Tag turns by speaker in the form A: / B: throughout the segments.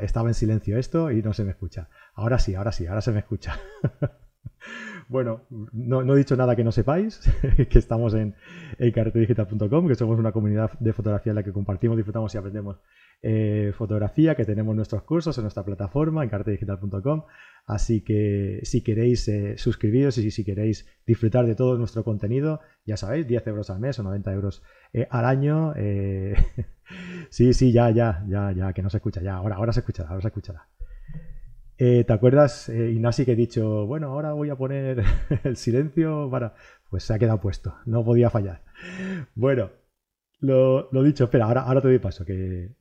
A: estaba, en silencio esto y no se me escucha. Ahora sí, ahora sí, ahora se me escucha. bueno, no, he dicho nada que no sepáis, que estamos en, en que somos una comunidad de fotografía en la que compartimos, disfrutamos y aprendemos eh, fotografía, que tenemos nuestros cursos en nuestra plataforma en cartedigital.com. Así que si queréis eh, suscribiros y si queréis disfrutar de todo nuestro contenido, ya sabéis, 10 euros al mes o 90 euros eh, al año. sí, sí, ya, ya, ya, ya, que no se escucha, ya, ahora, ahora se escuchará, ahora se escuchará. ¿Te acuerdas, Inasi, que he dicho, bueno, ahora voy a poner el silencio para... Pues se ha quedado puesto, no podía fallar. Bueno, lo, lo dicho, espera, ahora, ahora te doy paso, que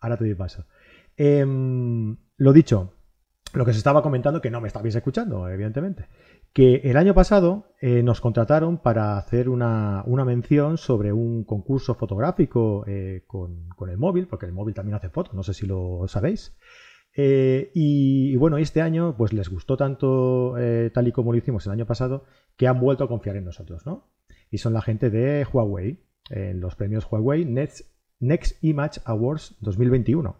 A: Ahora te doy paso. Em, lo dicho, lo que se estaba comentando, que no me estabais escuchando, evidentemente, que el año pasado eh, nos contrataron para hacer una, mención sobre un concurso fotográfico eh, con, el móvil, porque el móvil también hace fotos, no sé si lo sabéis. Eh, y, bueno, este año pues les gustó tanto tal y como lo hicimos el año pasado que han vuelto a confiar en nosotros, ¿no? Y son la gente de Huawei, en los premios Huawei Next Next Image Awards 2021.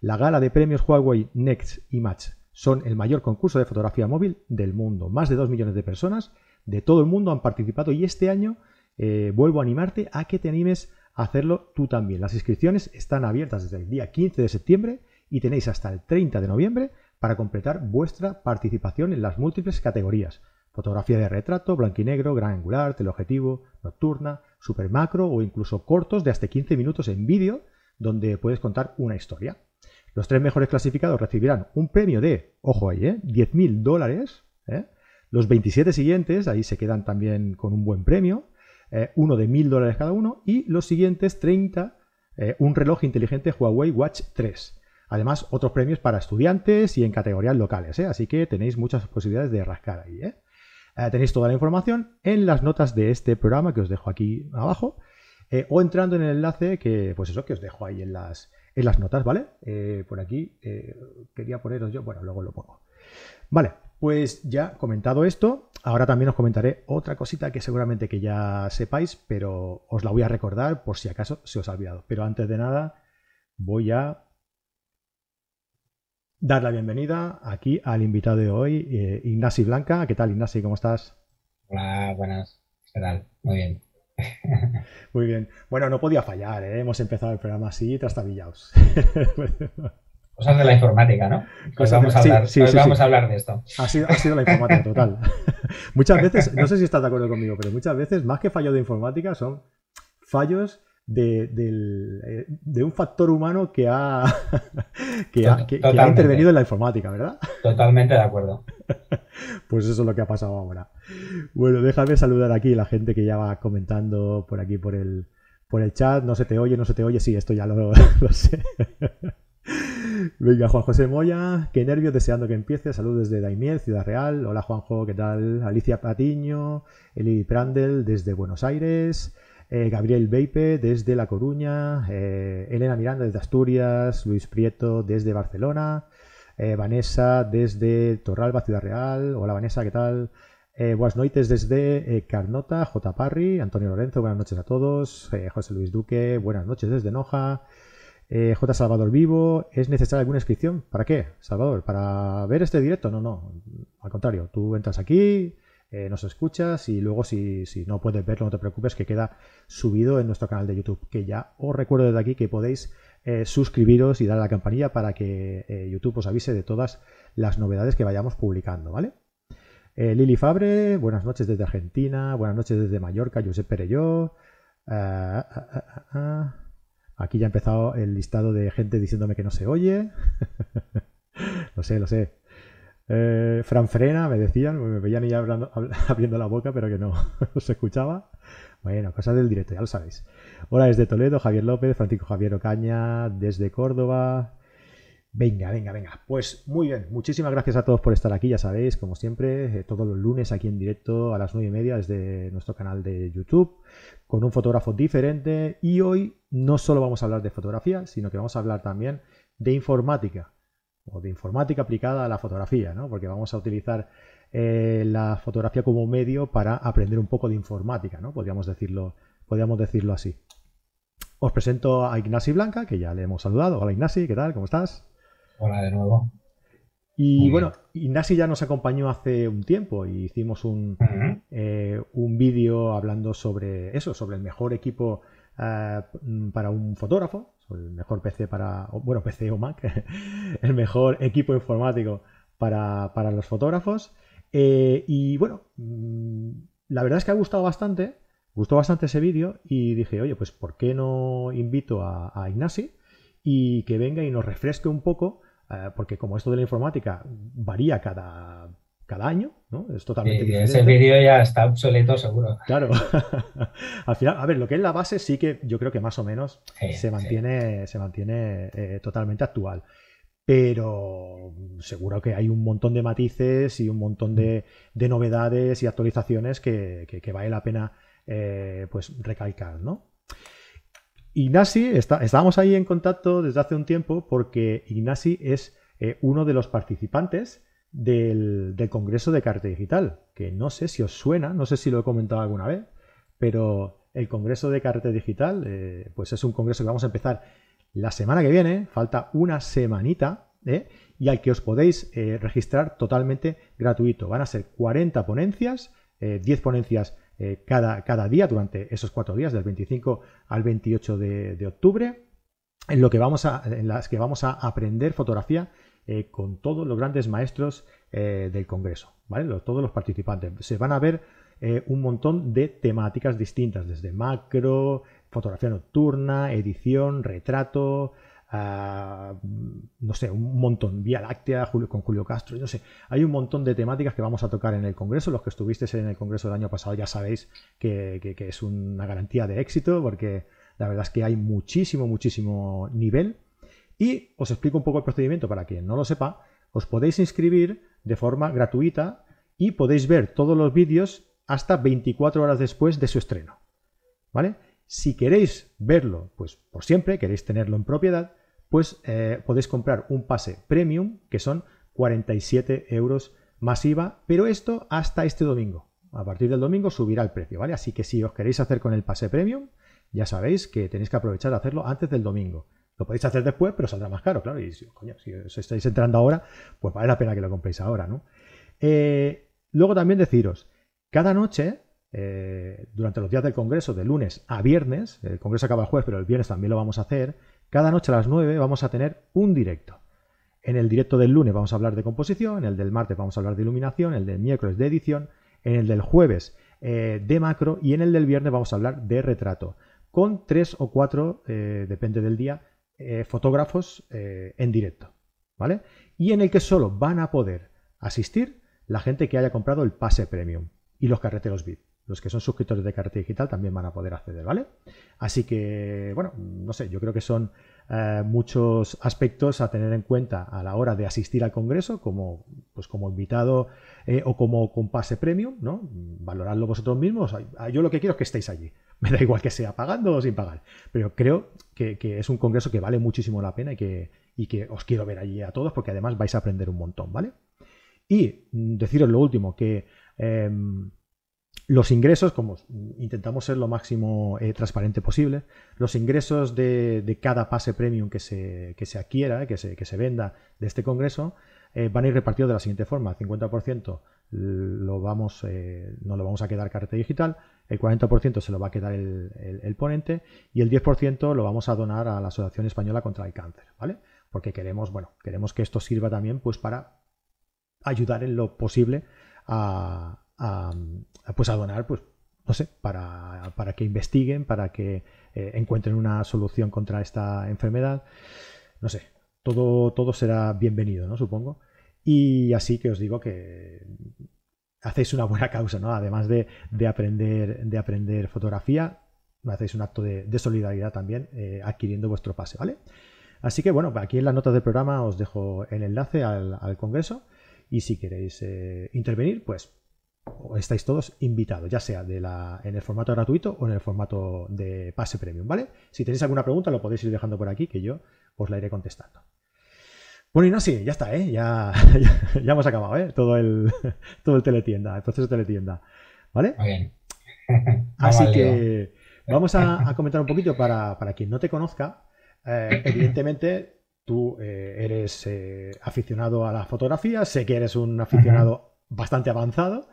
A: La gala de premios Huawei Next Image son el mayor concurso de fotografía móvil del mundo. Más de 2 millones de personas de todo el mundo han participado y este año eh, vuelvo a animarte a que te animes a hacerlo tú también. Las inscripciones están abiertas desde el día 15 de septiembre y tenéis hasta el 30 de noviembre para completar vuestra participación en las múltiples categorías. Fotografía de retrato, blanco y negro, gran angular, teleobjetivo, nocturna, super macro o incluso cortos de hasta 15 minutos en vídeo donde puedes contar una historia. Los tres mejores clasificados recibirán un premio de, ojo ahí, ¿eh? 10.000 dólares. ¿eh? Los 27 siguientes, ahí se quedan también con un buen premio, eh, uno de 1.000 dólares cada uno, y los siguientes 30, eh, un reloj inteligente Huawei Watch 3. Además, otros premios para estudiantes y en categorías locales, así que tenéis muchas posibilidades de rascar ahí. Eh, tenéis toda la información en las notas de este programa que os dejo aquí abajo eh, o entrando en el enlace que, pues eso, que os dejo ahí en las, las notas, ¿vale? Eh, por aquí quería poneros yo, bueno, luego lo pongo. Vale, pues ya comentado esto, ahora también os comentaré otra cosita que seguramente que ya sepáis, pero os la voy a recordar por si acaso se os ha olvidado. Pero antes de nada, voy a dar la bienvenida aquí al invitado de hoy, eh, Blanca. ¿Qué tal, Ignasi? ¿Cómo estás?
B: Hola, buenas. ¿Qué tal? Muy bien.
A: Muy bien. Bueno, no podía fallar, ¿eh? Hemos empezado el programa así, trastabillaos.
B: Cosas de la informática, ¿no? Pues vamos, a, hablar, vamos a hablar de esto.
A: Ha sido, ha sido la informática, total. muchas veces, no sé si estás de acuerdo conmigo, pero muchas veces, más que fallos de informática, son fallos eh, de, un factor humano que ha, que, ha, intervenido en la informática, ¿verdad?
B: Totalmente de acuerdo.
A: Pues eso es lo que ha pasado ahora. Bueno, déjame saludar aquí a la gente que ya va comentando por aquí por el, por el chat. No se te oye, no se te oye. Sí, esto ya lo, sé. Venga, Juan José Moya, qué nervios, deseando que empiece. Saludos desde Daimiel, Ciudad Real. Hola Juanjo, ¿qué tal? Alicia Patiño, Eli Prandel desde Buenos Aires. Eh, Gabriel Beipe desde La Coruña, eh, Elena Miranda desde Asturias, Luis Prieto desde Barcelona, eh, Vanessa desde Torralba, Ciudad Real. Hola Vanessa, ¿qué tal? buenas noches desde Carnota, J. Parry, Antonio Lorenzo, buenas noches a todos, José Luis Duque, buenas noches desde Noja, J. Salvador Vivo, ¿es necesaria alguna inscripción? ¿Para qué, Salvador? ¿Para ver este directo? No, no, al contrario, tú entras aquí, eh, nos escuchas y luego si, no puedes verlo no te preocupes que queda subido en nuestro canal de YouTube que ya os recuerdo desde aquí que podéis eh, suscribiros y dar a la campanilla para que eh, YouTube os avise de todas las novedades que vayamos publicando, ¿vale? Lili Fabre, buenas noches desde Argentina, buenas noches desde Mallorca, Josep Perelló. Aquí ya ha empezado el listado de gente diciéndome que no se oye. lo sé, lo sé. Eh, Fran Frena, me decían, me veían ya hablando, abriendo la boca, pero que no, se escuchaba. Bueno, cosas del directo, ya lo sabéis. Hola desde Toledo, Javier López, Francisco Javier Ocaña, desde Córdoba. Venga, venga, venga. Pues muy bien, muchísimas gracias a todos por estar aquí, ya sabéis, como siempre, eh, todos los lunes aquí en directo a las nueve y media desde nuestro canal de YouTube, con un fotógrafo diferente. Y hoy no solo vamos a hablar de fotografía, sino que vamos a hablar también de informática o de informática aplicada a la fotografía, ¿no? porque vamos a utilizar eh, la fotografía como medio para aprender un poco de informática, ¿no? podríamos, decirlo, podríamos decirlo así. os presento a Ignasi Blanca, que ya le hemos saludado. Hola Ignasi, ¿qué tal? ¿Cómo estás?
B: Hola de nuevo.
A: Y bueno, Ignasi ya nos acompañó hace un tiempo y hicimos un, eh, un vídeo hablando sobre eso, sobre el mejor equipo eh, para un fotógrafo, el mejor PC para, bueno, PC o Mac, el mejor equipo informático para, los fotógrafos. Eh, y bueno, mm, la verdad es que ha gustado bastante, gustó bastante ese vídeo y dije, oye, pues ¿por qué no invito a, a Ignasi y que venga y nos refresque un poco? Eh, porque como esto de la informática varía cada, cada año, ¿no? Es totalmente diferente.
B: Ese vídeo ya está obsoleto, seguro.
A: Claro. Al final, a ver, lo que es la base sí que yo creo que más o menos se mantiene, se mantiene eh, totalmente actual. Pero seguro que hay un montón de matices y un montón de, novedades y actualizaciones que, vale la pena eh, pues recalcar, ¿no? Ignasi, estábamos ahí en contacto desde hace un tiempo porque Ignasi es eh, uno de los participantes del, Congreso de Carta Digital, que no sé si os suena, no sé si lo he comentado alguna vez, pero el Congreso de Carta Digital, eh, pues es un congreso que vamos a empezar la semana que viene, falta una semanita, ¿eh? y al que os podéis registrar totalmente gratuito. Van a ser 40 ponencias, 10 ponencias eh, cada, cada, día durante esos cuatro días, del 25 al 28 de, octubre, en, lo que vamos a, en las que vamos a aprender fotografía eh, con todos los grandes maestros eh, del Congreso, ¿vale? todos los participantes. Se van a ver un montón de temáticas distintas, desde macro, fotografía nocturna, edición, retrato, no sé, un montón, Vía Láctea, con Julio Castro, no sé, hay un montón de temáticas que vamos a tocar en el Congreso. Los que estuvisteis en el Congreso del año pasado ya sabéis que, es una garantía de éxito, porque la verdad es que hay muchísimo, muchísimo nivel. Y os explico un poco el procedimiento para quien no lo sepa. Os podéis inscribir de forma gratuita y podéis ver todos los vídeos hasta 24 horas después de su estreno. ¿Vale? Si queréis verlo, pues por siempre, queréis tenerlo en propiedad, pues eh, podéis comprar un pase premium, que son 47 euros masiva, pero esto hasta este domingo. A partir del domingo subirá el precio, ¿vale? Así que si os queréis hacer con el pase premium, ya sabéis que tenéis que aprovechar de hacerlo antes del domingo. Lo podéis hacer después, pero saldrá más caro, claro. Y si, os estáis entrando ahora, pues vale la pena que lo compréis ahora, ¿no? Eh, luego también deciros, cada noche, eh, durante los días del Congreso, de lunes a viernes, el Congreso acaba el jueves, pero el viernes también lo vamos a hacer, cada noche a las 9 vamos a tener un directo. En el directo del lunes vamos a hablar de composición, en el del martes vamos a hablar de iluminación, en el del miércoles de edición, en el del jueves eh, de macro y en el del viernes vamos a hablar de retrato, con tres o cuatro, depende del día, eh, fotógrafos en directo. ¿Vale? Y en el que solo van a poder asistir la gente que haya comprado el pase premium y los carreteros VIP. Los que son suscriptores de Carrete Digital también van a poder acceder, ¿vale? Así que, bueno, no sé, yo creo que son eh, muchos aspectos a tener en cuenta a la hora de asistir al Congreso, como, pues como invitado eh, o como con pase premium, ¿no? Valoradlo vosotros mismos. Yo lo que quiero es que estéis allí. Me da igual que sea pagando o sin pagar. Pero creo que, es un congreso que vale muchísimo la pena y que, que os quiero ver allí a todos porque además vais a aprender un montón, ¿vale? Y deciros lo último, que em, los ingresos, como intentamos ser lo máximo eh, transparente posible, los ingresos de, cada pase premium que se, se adquiera, que se, que se, venda de este congreso, eh, van a ir repartidos de la siguiente forma. El 50% lo vamos, eh, no lo vamos a quedar carrete digital, el 40% se lo va a quedar el, ponente y el 10% lo vamos a donar a la Asociación Española contra el Cáncer, ¿vale? Porque queremos, bueno, queremos que esto sirva también pues para ayudar en lo posible a, pues a donar, pues, no sé, para, que investiguen, para que eh, encuentren una solución contra esta enfermedad. No sé, todo, todo será bienvenido, ¿no? Supongo. Y así que os digo que hacéis una buena causa, ¿no? Además de, aprender, de aprender fotografía, hacéis un acto de, solidaridad también eh, adquiriendo vuestro pase, ¿vale? Así que bueno, aquí en las notas del programa os dejo el enlace al, congreso y si queréis eh, intervenir, pues estáis todos invitados, ya sea de la, en el formato gratuito o en el formato de pase premium, ¿vale? Si tenéis alguna pregunta lo podéis ir dejando por aquí que yo os la iré contestando. Bueno, y no, sí, ya está, ¿eh? Ya, ya, hemos acabado, ¿eh? Todo el, todo el teletienda, el proceso de teletienda, ¿vale?
B: Muy bien.
A: Así que, Vamos a, comentar un poquito para, quien no te conozca. Eh, evidentemente, tú eh, eres eh, aficionado a la fotografía, sé que eres un aficionado bastante avanzado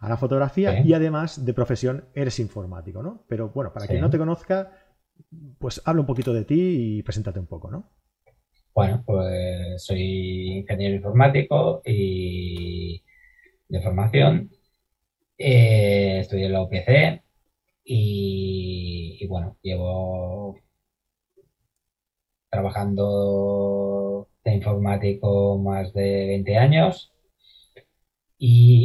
A: a la fotografía y además de profesión eres informático, ¿no? Pero bueno, para quien no te conozca, pues habla un poquito de ti y preséntate un poco, ¿no?
B: Bueno, pues soy ingeniero informático y de formación. Eh, estudié en la UPC y, bueno, llevo trabajando de informático más de 20 años y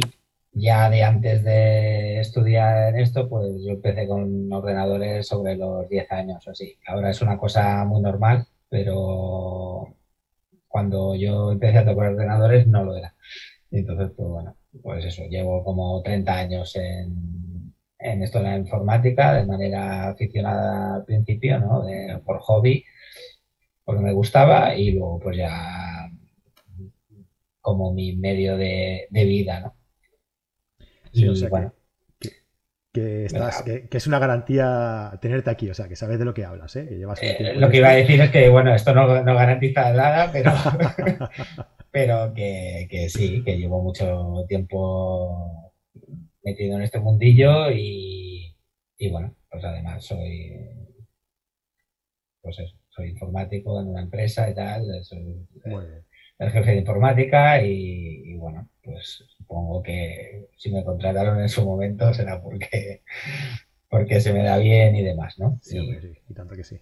B: ya de antes de estudiar esto, pues yo empecé con ordenadores sobre los 10 años o así. Ahora es una cosa muy normal, pero cuando yo empecé a tocar ordenadores no lo era. Entonces, pues bueno, pues eso, llevo como 30 años en, en esto de la informática, de manera aficionada al principio, ¿no? por hobby, porque me gustaba y luego pues ya como mi medio de, vida, ¿no?
A: Sí, o sea, que, estás, que, es una garantía tenerte aquí, o sea, que sabes de lo que hablas, ¿eh? Que
B: llevas eh, lo que iba a decir es que, bueno, esto no, no garantiza nada, pero, pero que, que, sí, que llevo mucho tiempo metido en este mundillo y, y bueno, pues además soy, pues eso, soy informático en una empresa y tal, soy el jefe de informática y, bueno, pues supongo que si me contrataron en su momento será porque, porque se me da bien y demás, ¿no?
A: Sí, sí, y tanto que sí.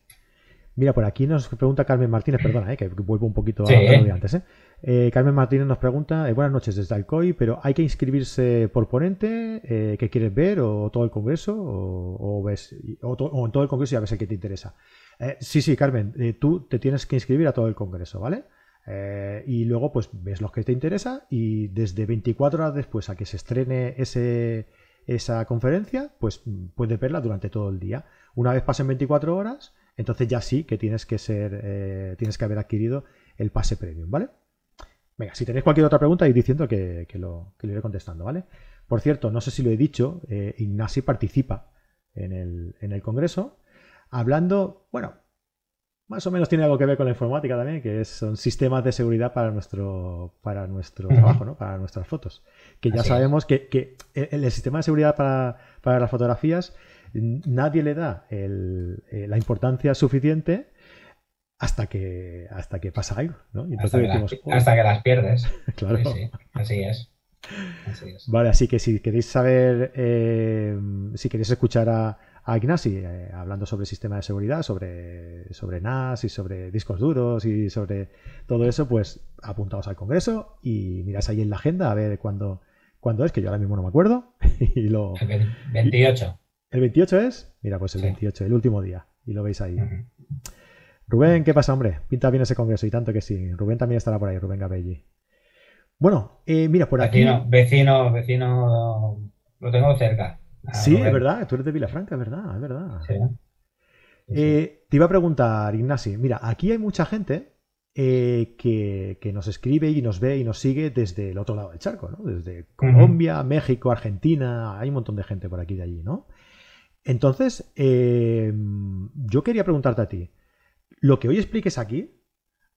A: Mira, por aquí nos pregunta Carmen Martínez, perdona, eh, que vuelvo un poquito a lo de antes. Eh. Eh, Carmen Martínez nos pregunta, buenas noches desde Alcoy, pero ¿hay que inscribirse por ponente? ¿Qué quieres ver? ¿O todo el congreso? ¿O, ves, o, en todo el congreso ya ves el que te interesa? sí, sí, Carmen, tú te tienes que inscribir a todo el congreso, ¿vale? Y luego pues ves los que te interesa y desde 24 horas después a que se estrene ese, esa conferencia, pues puedes verla durante todo el día. Una vez pasen 24 horas, entonces ya sí que tienes que ser, eh, tienes que haber adquirido el pase premium, ¿vale? Venga, si tenéis cualquier otra pregunta, ir diciendo que, lo, que, iré contestando, ¿vale? Por cierto, no sé si lo he dicho, eh, Ignasi participa en el, en el congreso, hablando, bueno, más o menos tiene algo que ver con la informática también, que son sistemas de seguridad para nuestro, para nuestro trabajo, ¿no? para nuestras fotos. Que ya sabemos que, el, sistema de seguridad para, para las fotografías nadie le da eh, la importancia suficiente hasta que hasta que pasa algo, ¿no?
B: hasta, que las pierdes. claro. así es.
A: Vale, así que si queréis saber, eh, si queréis escuchar a, a Ignasi eh, hablando sobre sistema de seguridad, sobre, sobre NAS y sobre discos duros y sobre todo eso, pues apuntaos al congreso y miráis ahí en la agenda a ver cuándo, cuándo es, que yo ahora mismo no me acuerdo. y lo,
B: 28.
A: ¿El 28 es? Mira, pues el 28, el último día. Y lo veis ahí. Rubén, ¿qué pasa, hombre? Pinta bien ese congreso y tanto que sí. Rubén también estará por ahí, Rubén Gabelli. Bueno, eh, mira, por aquí.
B: Vecino, vecino, lo tengo cerca.
A: Sí, es verdad, tú eres de Vilafranca, es verdad, es verdad. Eh, te iba a preguntar, Ignasi, mira, aquí hay mucha gente eh, que, que, nos escribe y nos ve y nos sigue desde el otro lado del charco, ¿no? Desde Colombia, México, Argentina, hay un montón de gente por aquí de allí, ¿no? Entonces, eh, yo quería preguntarte a ti, lo que hoy expliques aquí,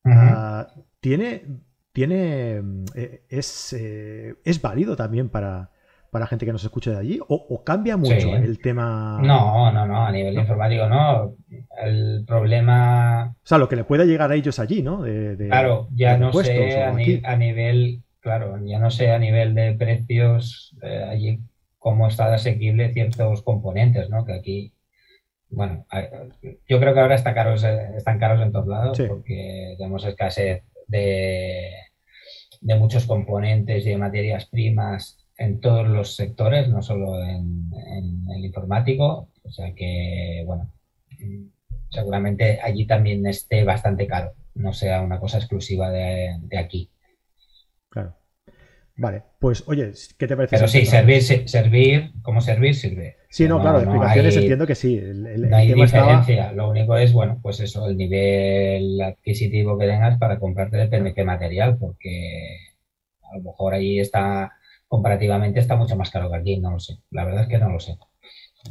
A: ah, ¿tiene, tiene, eh, es, es válido también para, para gente que nos escuche de allí? ¿O, cambia mucho el tema?
B: No, no, no, a nivel informático no. El problema...
A: O sea, lo que le puede llegar a ellos allí, ¿no?
B: claro, ya no sé a, nivel, claro, ya no sé a nivel de precios allí cómo está asequible ciertos componentes, ¿no? Que aquí, bueno, yo creo que ahora está caros, están caros en todos lados porque tenemos escasez de, de muchos componentes y de materias primas en todos los sectores, no solo en, el informático. O sea que, bueno, seguramente allí también esté bastante caro, no sea una cosa exclusiva de, de aquí.
A: Claro. Vale, pues oye, ¿qué te parece?
B: Pero sí, servir, servir, como servir sirve.
A: Sí, no, claro, explicaciones entiendo que sí.
B: no hay diferencia, lo único es, bueno, pues eso, el nivel adquisitivo que tengas para comprarte depende de qué material, porque a lo mejor ahí está, comparativamente está mucho más caro que aquí, no lo sé. La verdad es que no lo sé.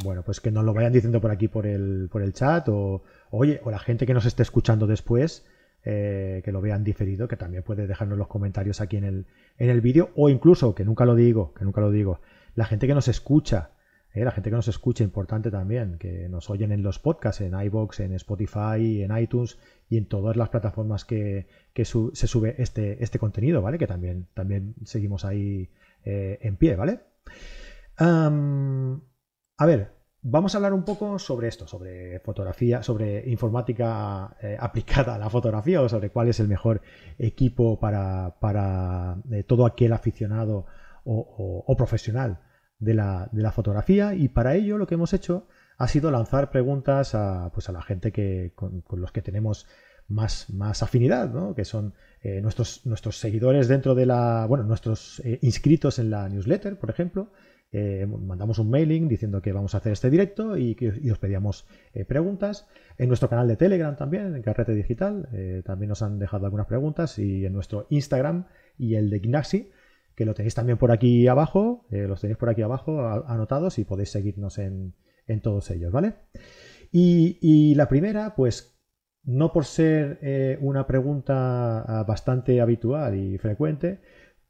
A: Bueno, pues que nos lo vayan diciendo por aquí por el, por el chat o, oye, o la gente que nos esté escuchando después, eh, que lo vean diferido, que también puede dejarnos los comentarios aquí en el, en el vídeo o incluso, que nunca lo digo, que nunca lo digo, la gente que nos escucha, eh, la gente que nos escucha, importante también, que nos oyen en los podcasts, en iBox, en Spotify, en iTunes y en todas las plataformas que, se sube este, este contenido, ¿vale? Que también, también seguimos ahí eh, en pie, ¿vale? a ver, vamos a hablar un poco sobre esto, sobre fotografía, sobre informática eh, aplicada a la fotografía o sobre cuál es el mejor equipo para, para todo aquel aficionado o, profesional de la, fotografía y para ello lo que hemos hecho ha sido lanzar preguntas a, pues a la gente que, con, los que tenemos más, más afinidad, ¿no? que son eh, nuestros, nuestros seguidores dentro de la, bueno, nuestros eh, inscritos en la newsletter, por ejemplo. Eh, mandamos un mailing diciendo que vamos a hacer este directo y que os pedíamos preguntas. En nuestro canal de Telegram también, en Carrete Digital, también nos han dejado algunas preguntas y en nuestro Instagram y el de Gnaxi que lo tenéis también por aquí abajo, los tenéis por aquí abajo anotados y podéis seguirnos en, todos ellos, ¿vale? Y, la primera, pues no por ser eh, una pregunta ah, bastante habitual y frecuente,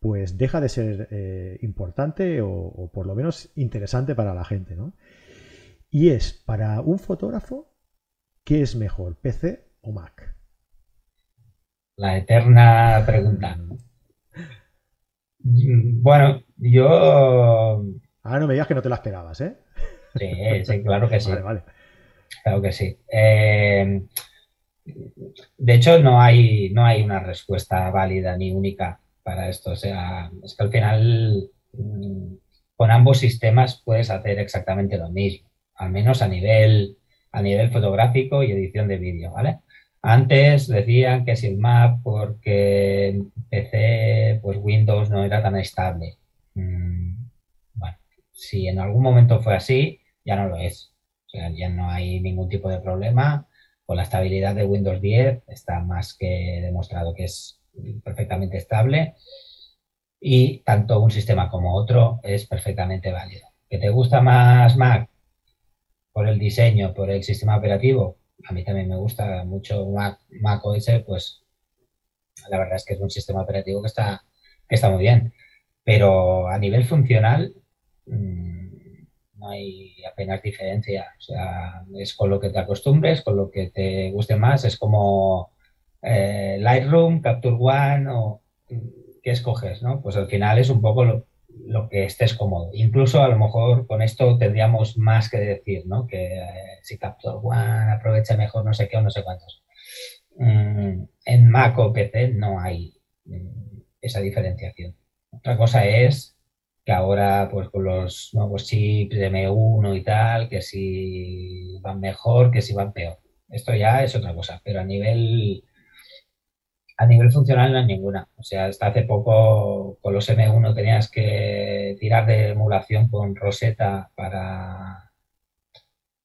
A: pues deja de ser eh, importante o, por lo menos interesante para la gente, ¿no? Y es, para un fotógrafo, ¿qué es mejor, PC o Mac?
B: La eterna pregunta. Bueno, yo.
A: Ah, no me digas que no te la esperabas, ¿eh?
B: Sí, claro que sí. Vale, vale. Claro que sí. Eh, de hecho, no hay, no hay una respuesta válida ni única para esto. O sea, es que al final mm, con ambos sistemas puedes hacer exactamente lo mismo, al menos a nivel, a nivel fotográfico y edición de vídeo, ¿vale? Antes decían que si el Mac, porque PC, pues Windows no era tan estable. Mm, si en algún momento fue así, ya no lo es. O sea, ya no hay ningún tipo de problema. Con la estabilidad de Windows 10 está más que demostrado que es perfectamente estable. Y tanto un sistema como otro es perfectamente válido. ¿Que te gusta más Mac por el diseño, por el sistema operativo? a mí también me gusta mucho Mac, Mac OS, pues la verdad es que es un sistema operativo que está, que está muy bien. Pero a nivel funcional mm, no hay apenas diferencia. O sea, es con lo que te acostumbres, con lo que te guste más. Es como eh, Lightroom, Capture One o qué escoges, ¿no? Pues al final es un poco lo, lo que estés cómodo. Incluso a lo mejor con esto tendríamos más que decir, ¿no? Que eh, si Capture One aprovecha mejor no sé qué o no sé cuántos. Mm, en Mac o PC no hay mm, esa diferenciación. Otra cosa es que ahora, pues con los nuevos chips de M1 y tal, que si van mejor, que si van peor. Esto ya es otra cosa, pero a nivel a nivel funcional no hay ninguna. O sea, hasta hace poco con los M1 tenías que tirar de emulación con Rosetta para,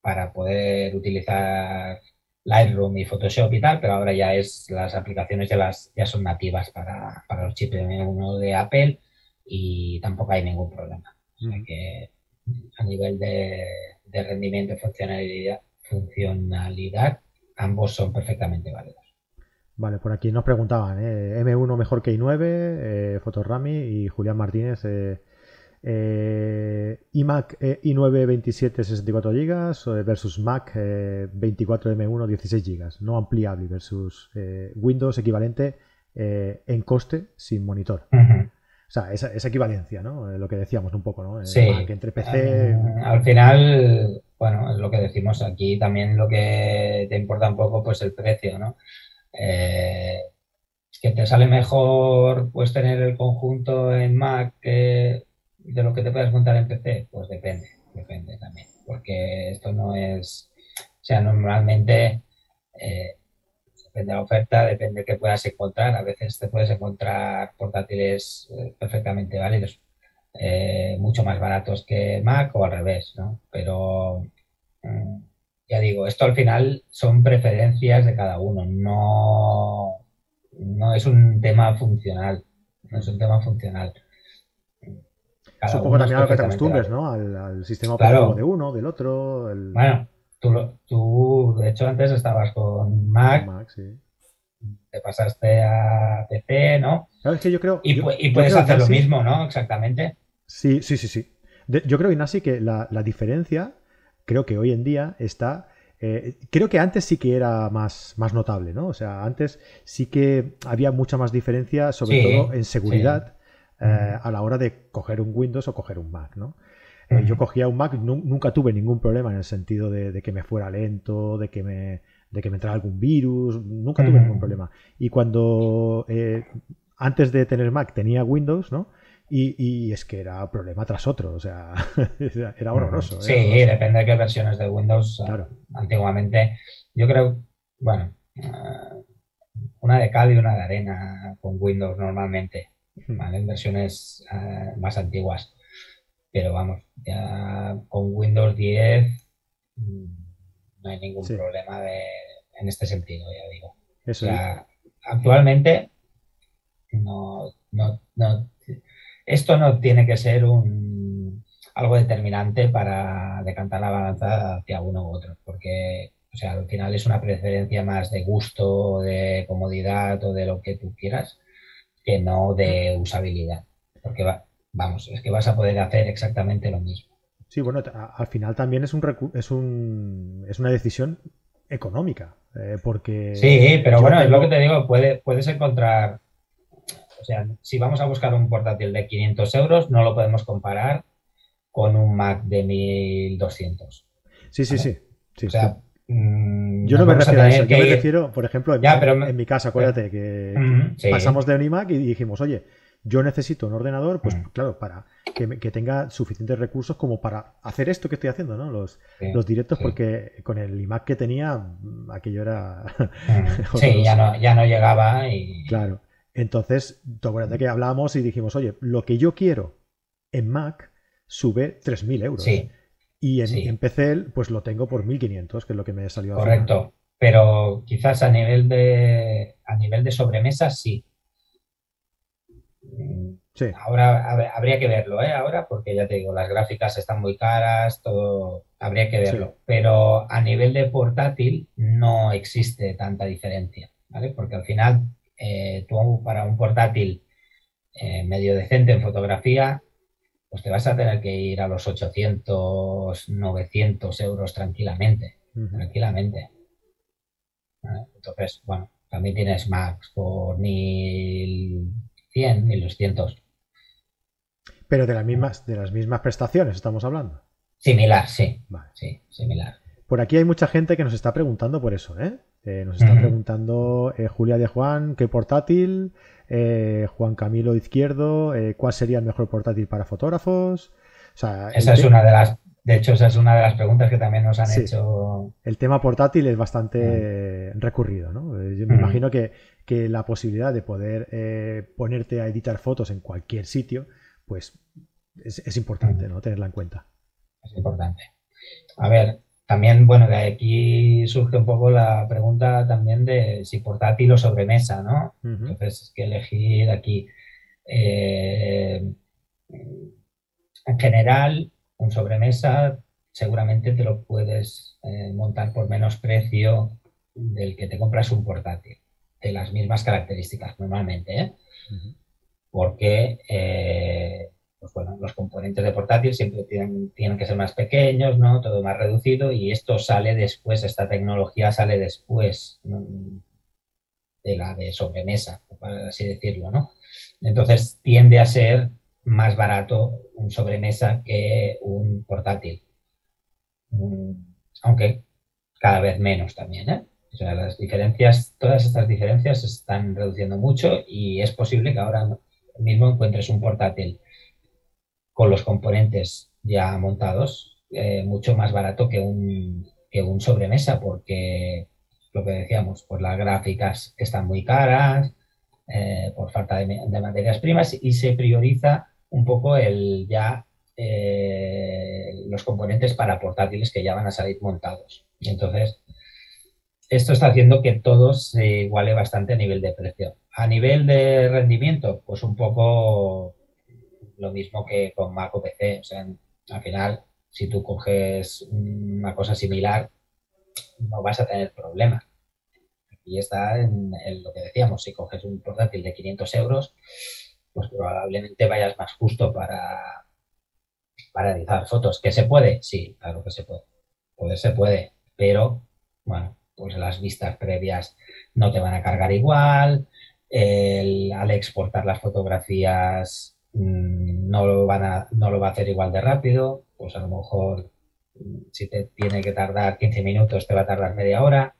B: para poder utilizar Lightroom y Photoshop y tal, pero ahora ya es las aplicaciones ya, las, ya son nativas para, los chips M1 de Apple y tampoco hay ningún problema. O sea que a nivel de, de rendimiento y funcionalidad, funcionalidad, ambos son perfectamente válidos.
A: Vale, por aquí nos preguntaban, ¿eh? M1 mejor que i9, eh, Fotorami y Julián Martínez, eh, eh iMac i9 27 64 GB versus Mac 24 M1 16 GB, no ampliable versus Windows equivalente en coste sin monitor. O sea, esa, esa, equivalencia, ¿no? lo que decíamos un poco, ¿no?
B: Sí. entre PC... al final, bueno, es lo que decimos aquí, también lo que te importa un poco, pues el precio, ¿no? Eh, que te sale mejor pues tener el conjunto en Mac de lo que te puedes montar en PC, pues depende, depende también, porque esto no es, o sea, normalmente eh, depende de la oferta, depende de qué puedas encontrar, a veces te puedes encontrar portátiles eh, perfectamente válidos, mucho más baratos que Mac o al revés, ¿no? Pero mm, ya digo, esto al final son preferencias de cada uno, no, no es un tema funcional, no es un tema funcional. cada
A: Supongo también a lo que te acostumbres, ¿no? Al, al sistema
B: Claro.
A: operativo de uno, del otro, el
B: Bueno, tú, lo- tú, de hecho, antes estabas con Mac,
A: Mac, sí.
B: te pasaste a PC, ¿no?
A: Claro, es que yo creo.
B: Y,
A: yo-
B: y puedes
A: creo,
B: hacer lo mismo, ¿no? Exactamente.
A: Sí, sí, sí, sí. De- yo creo, Ignasi, que la, la diferencia, creo que hoy en día está. eh, creo que antes sí que era más, más notable, ¿no? O sea, antes sí que había mucha más diferencia, sobre
B: Sí,
A: todo en seguridad, eh, a la hora de coger un Windows o coger un Mac, ¿no? Eh, yo cogía un Mac, nu- nunca tuve ningún problema en el sentido de, de que me fuera lento, de que me, de que me entrara algún virus, nunca tuve ningún problema. Y cuando eh, antes de tener Mac tenía Windows, ¿no? Y, y es que era problema tras otro, o sea, era horroroso.
B: Sí, depende de qué versiones de Windows.
A: Claro.
B: Antiguamente, yo creo, bueno, eh, una de cal y una de arena con Windows normalmente, ¿vale? En versiones eh, más antiguas. Pero vamos, ya con Windows 10 mm, no hay ningún
A: Sí.
B: problema de, en este sentido, ya digo. O sea, actualmente no, no, no, esto no tiene que ser un, algo determinante para decantar la balanza hacia uno u otro, porque o sea, al final es una preferencia más de gusto, de comodidad o de lo que tú quieras, que no de usabilidad. Porque va- vamos, es que vas a poder hacer exactamente lo mismo.
A: Sí, bueno, a- al final también es un recu- es un es una decisión económica, eh, porque
B: Sí, pero bueno, es lo que te digo, puede, puedes encontrar, o sea, si vamos a buscar un portátil de 500 euros, no lo podemos comparar con un Mac de 1200.
A: Sí, sí, sí. sí,
B: O sea, mm,
A: Yo no me refiero a eso, yo me
B: ir-
A: refiero, por ejemplo, en,
B: Ya, pero me-
A: en mi caso, acuérdate que
B: sí.
A: pasamos de un iMac y dijimos, oye, yo necesito un ordenador, pues
B: Mm.
A: claro, para que, tenga suficientes recursos como para hacer esto que estoy haciendo, ¿no? Los,
B: Sí,
A: los directos,
B: sí.
A: porque con el iMac que tenía, mm, aquello era...
B: Mm, Sí, ya no, ya no llegaba y
A: Claro. Entonces, tú acuérdate que hablábamos y dijimos, oye, lo que yo quiero en Mac sube 3.000 euros.
B: sí,
A: Y en,
B: sí.
A: en PC, pues lo tengo por 1.500, que es lo que me salió
B: correcto. Pero quizás a nivel de, a nivel de sobremesa, sí.
A: Sí,
B: Ahora hab- habría que verlo, ¿eh? Ahora, porque ya te digo, las gráficas están muy caras, todo habría que verlo. Pero a nivel de portátil no existe tanta diferencia, ¿vale? Porque al final, eh, tú para un portátil eh, medio decente en fotografía, pues te vas a tener que ir a los 800, 900 euros tranquilamente, tranquilamente. ¿Vale? Entonces, bueno, también tienes Macs por 1100, 1200.
A: Pero de las mismas, de las mismas prestaciones estamos hablando.
B: Similar, sí,
A: Vale.
B: sí, similar.
A: Por aquí hay mucha gente que nos está preguntando por eso, ¿eh? Eh, nos está preguntando eh, Julia de Juan, ¿qué portátil? Eh, Juan Camilo Izquierdo, ¿cuál sería el mejor portátil para fotógrafos? O sea,
B: Esa es una de las, de hecho, esa es una de las preguntas que también nos han
A: Sí.
B: hecho.
A: el tema portátil es bastante recurrido, ¿no? Yo me
B: Ujú.
A: imagino que, que la posibilidad de poder eh, ponerte a editar fotos en cualquier sitio, pues es, es importante. ¿no? Tenerla en cuenta.
B: Es importante. A ver, también, bueno, de aquí surge un poco la pregunta también de si portátil o sobremesa, ¿no? Entonces, es que elegir aquí. eh, en general, un sobremesa seguramente te lo puedes eh, montar por menos precio del que te compras un portátil, de las mismas características normalmente, ¿eh? Porque eh, pues bueno, los componentes de portátil siempre tienen, tienen que ser más pequeños, ¿no? Todo más reducido y esto sale después, esta tecnología sale después de la de sobremesa, por así decirlo, ¿no? Entonces tiende a ser más barato un sobremesa que un portátil. Mm, Aunque cada vez menos también, ¿eh? O sea, las diferencias, todas estas diferencias se están reduciendo mucho y es posible que ahora mismo encuentres un portátil con los componentes ya montados eh, mucho más barato que un, que un sobremesa porque lo que decíamos, pues las gráficas están muy caras eh, por falta de, materias primas y se prioriza un poco el ya eh, los componentes para portátiles que ya van a salir montados. Entonces, esto está haciendo que todo se iguale bastante a nivel de precio. A nivel de rendimiento, pues un poco lo mismo que con Mac o PC. O sea, al final, si tú coges una cosa similar, no vas a tener problema. Y está en, lo que decíamos, si coges un portátil de 500 euros, pues probablemente vayas más justo para, para realizar fotos. ¿Que se puede? Sí, claro que se puede. Poder se puede, pero bueno, pues las vistas previas no te van a cargar igual, al exportar las fotografías mm, no lo, van a, no lo va a hacer igual de rápido, pues a lo mejor mm, si te tiene que tardar 15 minutos te va a tardar media hora.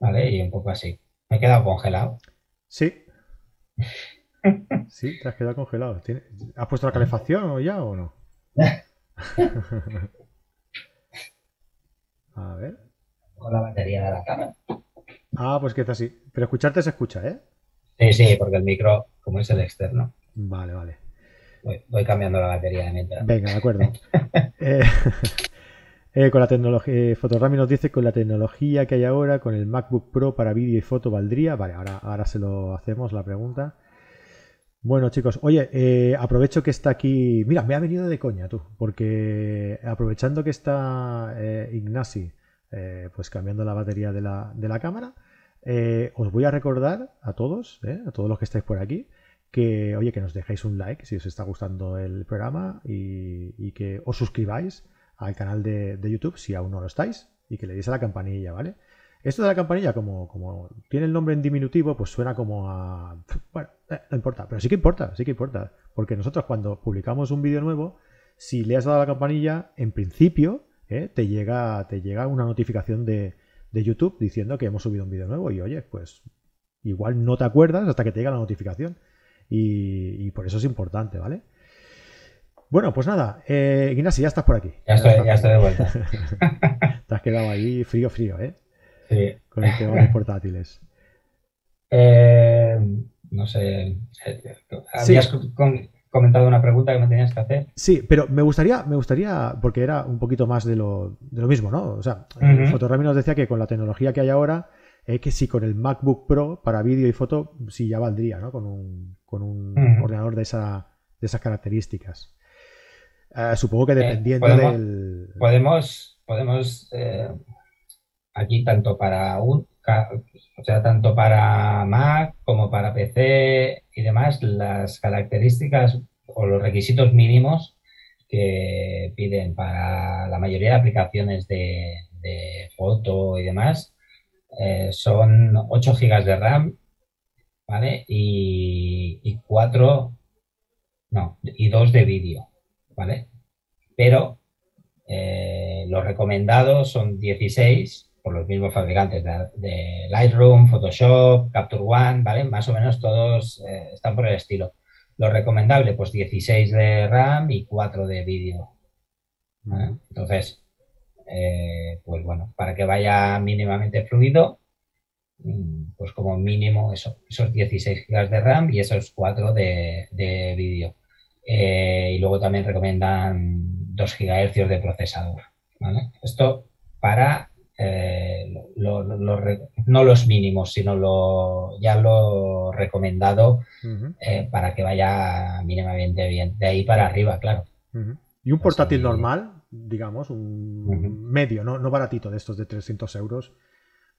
B: ¿Vale? Y un poco así. Me he quedado congelado.
A: Sí. Sí, te has quedado congelado. ¿Has puesto la calefacción o ya o no? A ver.
B: Con la batería de la cámara.
A: Ah, pues que está así. Pero escucharte se escucha, ¿eh?
B: Sí, sí, porque el micro, como es el externo.
A: Vale, vale.
B: Voy, cambiando la batería de mientras.
A: Venga, de acuerdo. Eh, eh, con la tecnología, eh, Fotorami nos dice con la tecnología que hay ahora, con el MacBook Pro para vídeo y foto, ¿valdría? Vale, ahora, ahora se lo hacemos la pregunta. Bueno, chicos, oye, aprovecho que está aquí. Mira, me ha venido de coña tú, porque aprovechando que está Ignasi eh, pues cambiando la batería de la, de la cámara. Eh, os voy a recordar a todos, eh, a todos los que estáis por aquí, que oye, que nos dejéis un like si os está gustando el programa y, que os suscribáis al canal de, YouTube si aún no lo estáis y que le deis a la campanilla, ¿vale? Esto de la campanilla, como, como tiene el nombre en diminutivo, pues suena como a... Bueno, no importa, pero sí que importa, sí que importa. Porque nosotros cuando publicamos un vídeo nuevo, si le has dado a la campanilla, en principio ¿eh? te, llega, te llega una notificación de, YouTube diciendo que hemos subido un vídeo nuevo y oye, pues igual no te acuerdas hasta que te llega la notificación y, por eso es importante, ¿vale? Bueno, pues nada, eh, Ignacio, ya estás por aquí.
B: Ya estoy, ya estoy de vuelta.
A: te has quedado ahí frío, frío, ¿eh? Sí. Con de portátiles.
B: Eh, no sé, eh, habías con, comentado una pregunta que me tenías que hacer.
A: Sí, pero me gustaría, me gustaría, porque era un poquito más de lo, de lo mismo, ¿no? O sea, uh nos decía que con la tecnología que hay ahora, es que si con el MacBook Pro para vídeo y foto, sí ya valdría, ¿no? Con un, con un ordenador de, esa, de esas características. Eh, supongo que eh, dependiendo del.
B: Podemos, podemos eh, aquí tanto para un o sea, tanto para Mac como para PC y demás, las características o los requisitos mínimos que piden para la mayoría de aplicaciones de, foto y demás eh, son 8 GB de RAM, ¿vale? Y, 4, no, y 2 de vídeo, ¿vale? Pero eh, los recomendados son 16 por los mismos fabricantes de, Lightroom, Photoshop, Capture One, ¿vale? Más o menos todos eh, están por el estilo. Lo recomendable, pues 16 de RAM y 4 de vídeo. Entonces, eh, pues bueno, para que vaya mínimamente fluido, mm, pues como mínimo eso, esos 16 GB de RAM y esos 4 de, de vídeo. Eh, y luego también recomiendan 2 GHz de procesador. ¿vale? Esto para eh, no los mínimos, sino lo, ya lo recomendado eh, para que vaya mínimamente bien. De ahí para arriba, claro.
A: Y un portátil normal, digamos, un medio, ¿no? no baratito de estos de 300 euros.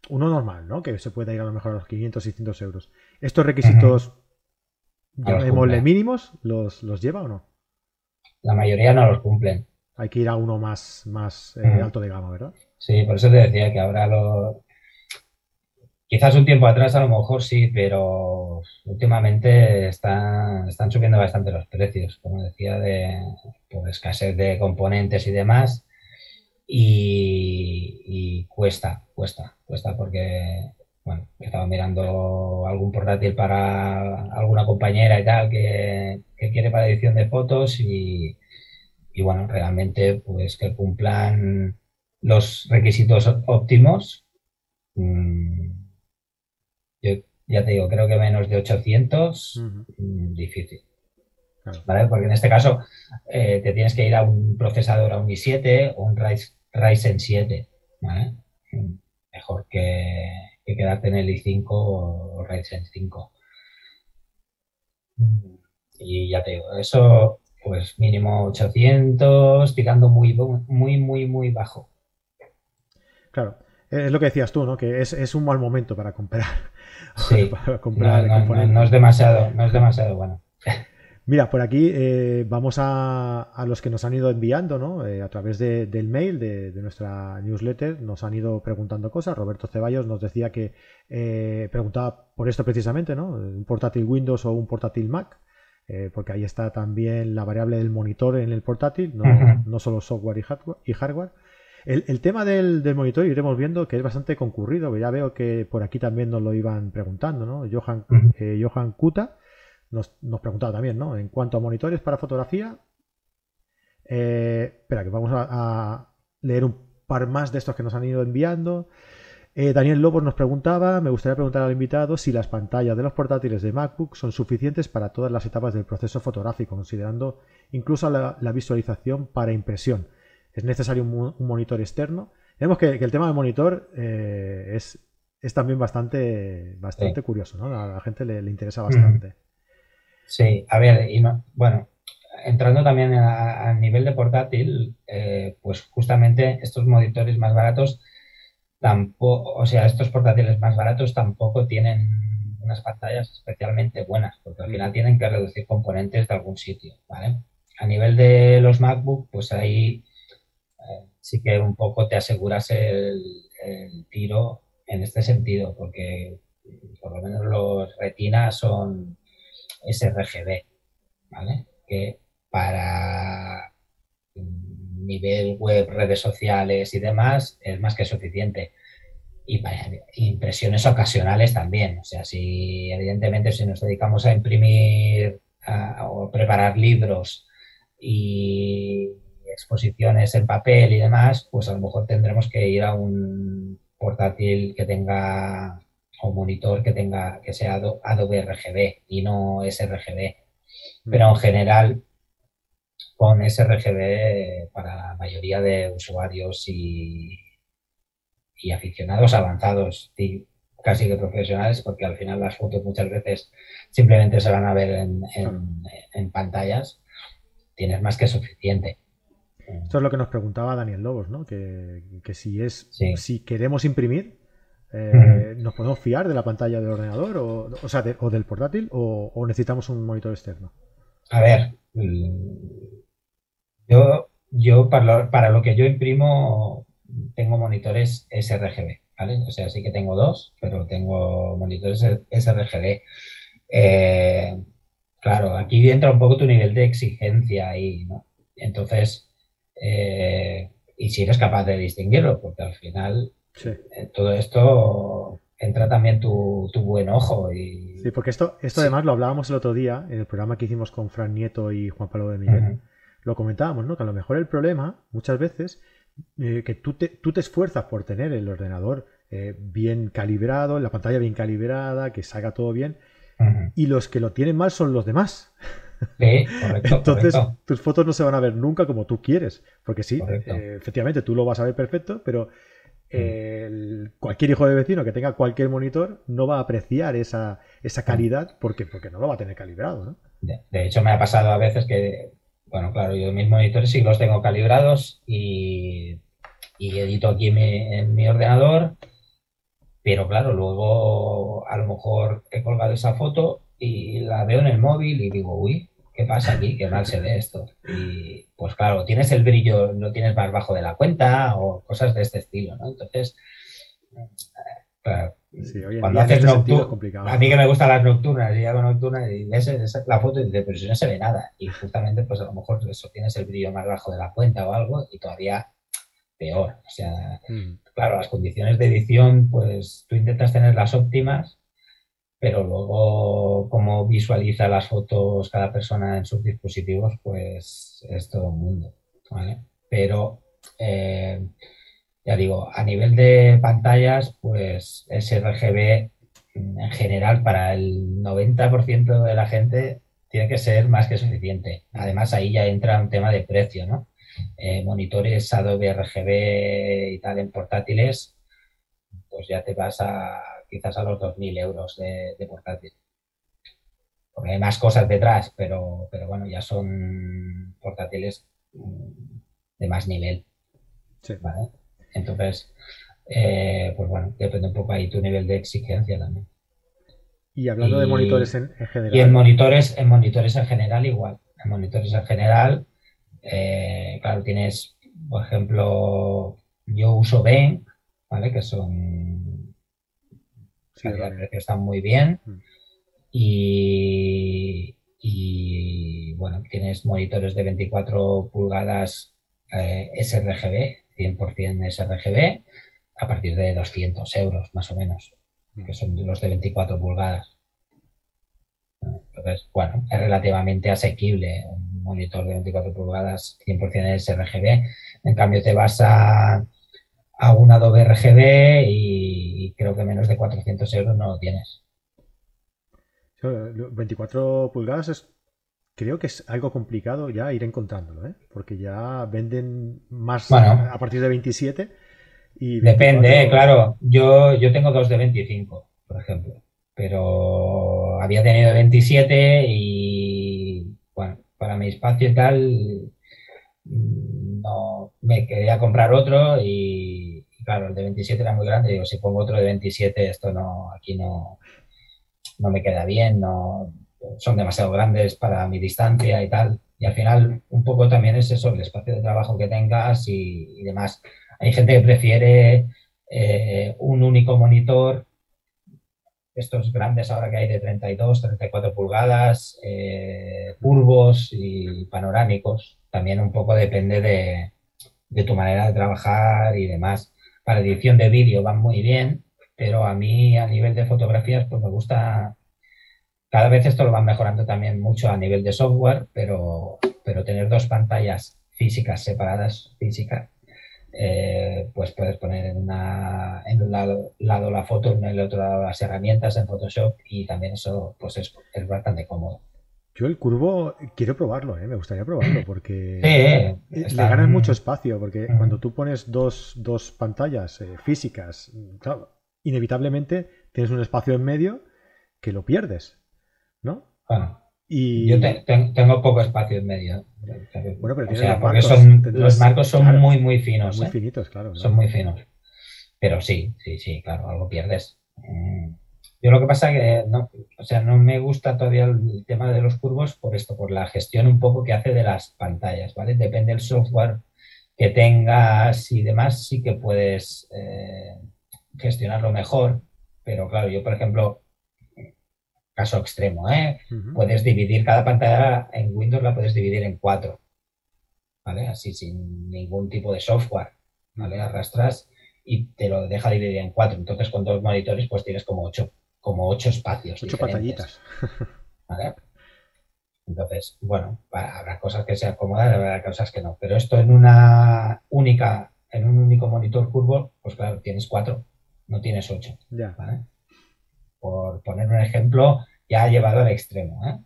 A: Uno normal, ¿no? Que se puede ir a lo mejor a los 500, 600 euros. ¿Estos requisitos, llamémosle mínimos, ¿los, ¿los lleva o no?
B: La mayoría no los cumplen.
A: Hay que ir a uno más, más eh, alto de gama, ¿verdad?
B: Sí, por eso te decía que ahora lo... Quizás un tiempo atrás a lo mejor sí, pero últimamente están, están subiendo bastante los precios, como decía, de por escasez de componentes y demás. Y, cuesta, cuesta, cuesta porque, bueno, estaba mirando algún portátil para alguna compañera y tal que, que quiere para edición de fotos y, y bueno, realmente pues que cumplan los requisitos óptimos. Mm, yo ya te digo, creo que menos de 800, mm, difícil. ¿Vale? Porque en este caso eh, te tienes que ir a un procesador, a un i7 o un Ryzen 7. ¿vale? Mm, mejor que, quedarte en el i5 o Ryzen 5. Y ya te digo, eso pues mínimo 800, tirando muy, muy, muy, muy bajo.
A: Claro, es lo que decías tú, ¿no? Que es, un mal momento para comprar.
B: Sí, no, es demasiado, no es demasiado bueno.
A: Mira, por aquí eh, vamos a, los que nos han ido enviando, ¿no? Eh, a través del mail de, nuestra newsletter, nos han ido preguntando cosas. Roberto Ceballos nos decía que eh, preguntaba por esto precisamente, ¿no? Un portátil Windows o un portátil Mac. Eh, porque ahí está también la variable del monitor en el portátil, no, solo software y hardware. El, tema del, monitor iremos viendo que es bastante concurrido, ya veo que por aquí también nos lo iban preguntando, ¿no? Johan, eh, Johan Kuta nos, preguntaba también, ¿no? En cuanto a monitores para fotografía, eh, espera, que vamos a leer un par más de estos que nos han ido enviando. Eh, Daniel Lobos nos preguntaba, me gustaría preguntar al invitado si las pantallas de los portátiles de MacBook son suficientes para todas las etapas del proceso fotográfico, considerando incluso la, visualización para impresión. ¿Es necesario un, monitor externo? Vemos que, el tema del monitor eh, es, es, también bastante, bastante curioso, ¿no? A la gente le, interesa bastante.
B: Sí, a ver, y bueno, entrando también a, nivel de portátil, eh, pues justamente estos monitores más baratos tampoco, o sea, estos portátiles más baratos tampoco tienen unas pantallas especialmente buenas, porque al final tienen que reducir componentes de algún sitio, ¿vale? A nivel de los MacBook, pues ahí sí que un poco te aseguras el, tiro en este sentido, porque por lo menos los Retina son sRGB, ¿vale? Que para nivel web, redes sociales y demás, es más que suficiente. Y para impresiones ocasionales también. O sea, si evidentemente si nos dedicamos a imprimir o preparar libros y exposiciones en papel y demás, pues a lo mejor tendremos que ir a un portátil que tenga o monitor que tenga que sea Adobe RGB y no sRGB. Pero en general con sRGB para la mayoría de usuarios y, y aficionados avanzados, y casi que profesionales, porque al final las fotos muchas veces simplemente se van a ver en, pantallas, tienes más que suficiente.
A: Esto es lo que nos preguntaba Daniel Lobos, ¿no? Que, si es si queremos imprimir, eh, ¿nos podemos fiar de la pantalla del ordenador o, o, sea, o del portátil o, o, necesitamos un monitor externo?
B: A ver, yo, yo para, lo, que yo imprimo tengo monitores sRGB, ¿vale? O sea, sí que tengo dos, pero tengo monitores sRGB. Eh, claro, aquí entra un poco tu nivel de exigencia ahí, ¿no? Entonces, eh, y si eres capaz de distinguirlo, porque al final eh, todo esto entra también tu, buen ojo. Y...
A: Sí, porque esto, esto además lo hablábamos el otro día en el programa que hicimos con Fran Nieto y Juan Pablo de Miguel lo comentábamos, ¿no? Que a lo mejor el problema, muchas veces, eh, que tú te, tú te esfuerzas por tener el ordenador eh, bien calibrado, la pantalla bien calibrada, que salga todo bien, y los que lo tienen mal son los demás.
B: Sí, correcto,
A: Entonces, tus fotos no se van a ver nunca como tú quieres. Porque sí, eh, efectivamente, tú lo vas a ver perfecto, pero cualquier hijo de vecino que tenga cualquier monitor no va a apreciar esa, esa calidad porque, porque no lo va a tener calibrado. ¿no?
B: de, hecho, me ha pasado a veces que bueno, claro, yo mis monitores sí los tengo calibrados y, edito aquí en mi ordenador, pero claro, luego a lo mejor he colgado esa foto y la veo en el móvil y digo, uy, ¿qué pasa aquí? Qué mal se ve esto. Y pues claro, tienes el brillo, lo tienes más bajo de la cuenta o cosas de este estilo, ¿no? Entonces, cuando haces nocturnas, a mí que me gustan las nocturnas, y hago nocturnas y ves la foto y dices, pero si no se ve nada. Y justamente, pues a lo mejor eso tienes el brillo más bajo de la cuenta o algo y todavía peor. O sea, mm. claro, las condiciones de edición, pues tú intentas tener las óptimas, pero luego cómo visualiza las fotos cada persona en sus dispositivos, pues es todo un mundo. ¿vale? Pero eh, ya digo, a nivel de pantallas, pues sRGB en general para el 90% de la gente tiene que ser más que suficiente. Además, ahí ya entra un tema de precio, ¿no? Eh, monitores Adobe RGB y tal en portátiles, pues ya te vas a quizás a los 2.000 euros de, portátil. porque hay más cosas detrás, pero, pero bueno, ya son portátiles mm, de más nivel. ¿vale? Entonces, eh, pues bueno, depende un poco ahí tu nivel de exigencia también.
A: Y hablando de monitores en, general.
B: Y en monitores, en monitores en general igual. En monitores en general, eh, claro, tienes, por ejemplo, yo uso Ben, ¿vale? Que son sí, que están muy bien. Mm. Y, y, bueno, tienes monitores de 24 pulgadas eh, sRGB, 100% sRGB, a partir de 200 euros más o menos, mm. que son los de 24 pulgadas. Entonces, bueno, es relativamente asequible un monitor de 24 pulgadas 100% sRGB. En cambio, te vas a, a un Adobe RGB y creo que menos de 400 euros no lo tienes.
A: 24 pulgadas es, creo que es algo complicado ya ir encontrándolo, ¿eh? porque ya venden más a partir de 27.
B: Y Depende, claro. Yo, yo tengo dos de 25, por ejemplo, pero había tenido 27 y bueno, para mi espacio y tal, no me quería comprar otro y, claro, el de 27 era muy grande. Digo, si pongo otro de 27, esto no, aquí no, no me queda bien, no, son demasiado grandes para mi distancia y tal. Y al final, un poco también es eso, el espacio de trabajo que tengas y, demás. Hay gente que prefiere eh, un único monitor, estos grandes ahora que hay de 32, 34 pulgadas, eh, curvos y panorámicos. También un poco depende de, de tu manera de trabajar y demás. Para edición de vídeo van muy bien, pero a mí a nivel de fotografías pues me gusta, cada vez esto lo van mejorando también mucho a nivel de software, pero, pero tener dos pantallas físicas separadas, físicas, eh, pues puedes poner en, una, en un lado, la foto, en el otro lado las herramientas en Photoshop y también eso pues es, es bastante cómodo.
A: Yo el curvo quiero probarlo, ¿eh? me gustaría probarlo porque eh, le ganas mucho espacio porque cuando tú pones dos, dos pantallas eh, físicas, claro, inevitablemente tienes un espacio en medio que lo pierdes, ¿no?
B: y... Yo tengo poco espacio en medio. Bueno, pero los marcos, son, los marcos son muy, muy finos.
A: Muy finitos, claro.
B: Son muy finos. Pero sí, sí, sí, claro, algo pierdes. Mm. Yo lo que pasa que no, o sea, no me gusta todavía el tema de los curvos por esto, por la gestión un poco que hace de las pantallas, ¿vale? Depende del software que tengas y demás, sí que puedes eh, gestionarlo mejor, pero claro, yo por ejemplo, caso extremo, ¿eh? puedes dividir cada pantalla en Windows, la puedes dividir en cuatro, ¿vale? Así sin ningún tipo de software, ¿vale? Arrastras y te lo deja dividir en cuatro. Entonces con dos monitores pues tienes como ocho, como ocho espacios.
A: Ocho pantallitas.
B: ¿vale? Entonces, bueno, habrá cosas que se acomodan, habrá cosas que no. Pero esto en una única, en un único monitor curvo, pues claro, tienes cuatro no tienes 8. Por poner un ejemplo ya llevado al extremo. ¿eh?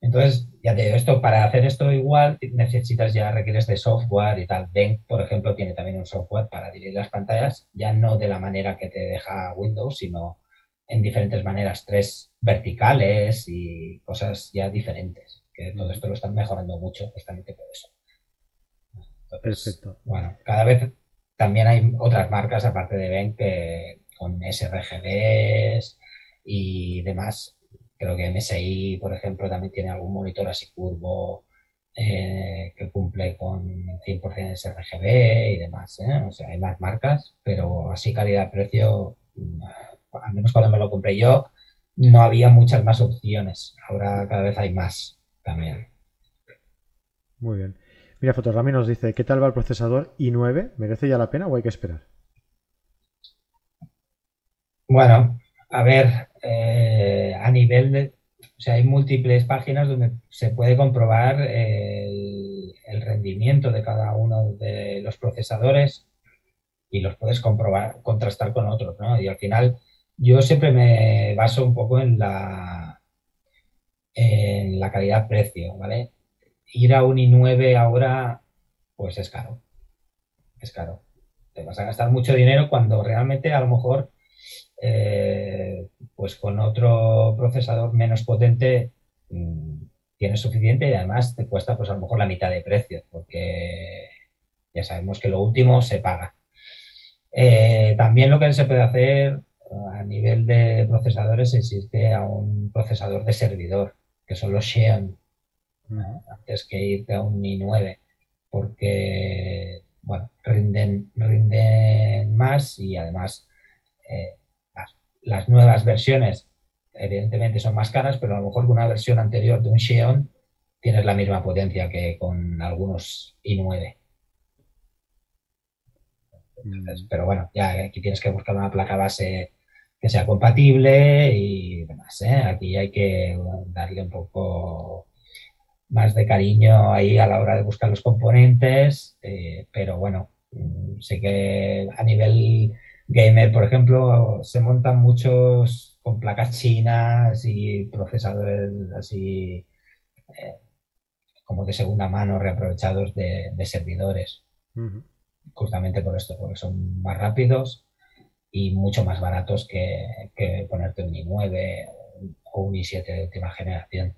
B: Entonces, ya te digo, esto, para hacer esto igual necesitas ya, requieres de software y tal. Ben, por ejemplo, tiene también un software para dividir las pantallas, ya no de la manera que te deja Windows, sino en diferentes maneras, tres verticales y cosas ya diferentes. Que todo esto lo están mejorando mucho justamente por eso.
A: Perfecto.
B: Bueno, cada vez también hay otras marcas aparte de Ben que con sRGBs y demás. Creo que MSI, por ejemplo, también tiene algún monitor así curvo eh, que cumple con 100% sRGB y demás. ¿eh? O sea, hay más marcas, pero así calidad-precio, al menos cuando me lo compré yo, no había muchas más opciones. Ahora cada vez hay más también.
A: Muy bien. Mira, Fotorami nos dice, ¿qué tal va el procesador i9? ¿Merece ya la pena o hay que esperar?
B: Bueno, a ver, eh, a nivel de... O sea, hay múltiples páginas donde se puede comprobar el, rendimiento de cada uno de los procesadores y los puedes comprobar, contrastar con otros, ¿no? Y al final yo siempre me baso un poco en la, en la calidad-precio, ¿vale? ir a un i9 ahora, pues es caro. Es caro. Te vas a gastar mucho dinero cuando realmente a lo mejor, eh, pues con otro procesador menos potente, mm, tienes suficiente y además te cuesta pues a lo mejor la mitad de precio, porque ya sabemos que lo último se paga. Eh, también lo que se puede hacer a nivel de procesadores existe a un procesador de servidor, que son los Xeon, antes que irte a un i9, porque bueno, rinden, rinden más y además eh, las, nuevas versiones evidentemente son más caras, pero a lo mejor con una versión anterior de un Xeon tienes la misma potencia que con algunos i9. Mm. pero bueno, ya aquí tienes que buscar una placa base que sea compatible y demás. ¿eh? Aquí hay que darle un poco más de cariño ahí a la hora de buscar los componentes, eh, pero bueno, mm, sé que a nivel gamer, por ejemplo, se montan muchos con placas chinas y procesadores así eh, como de segunda mano reaprovechados de, servidores. Justamente por esto, porque son más rápidos y mucho más baratos que, ponerte un i9 o un i7 de última generación.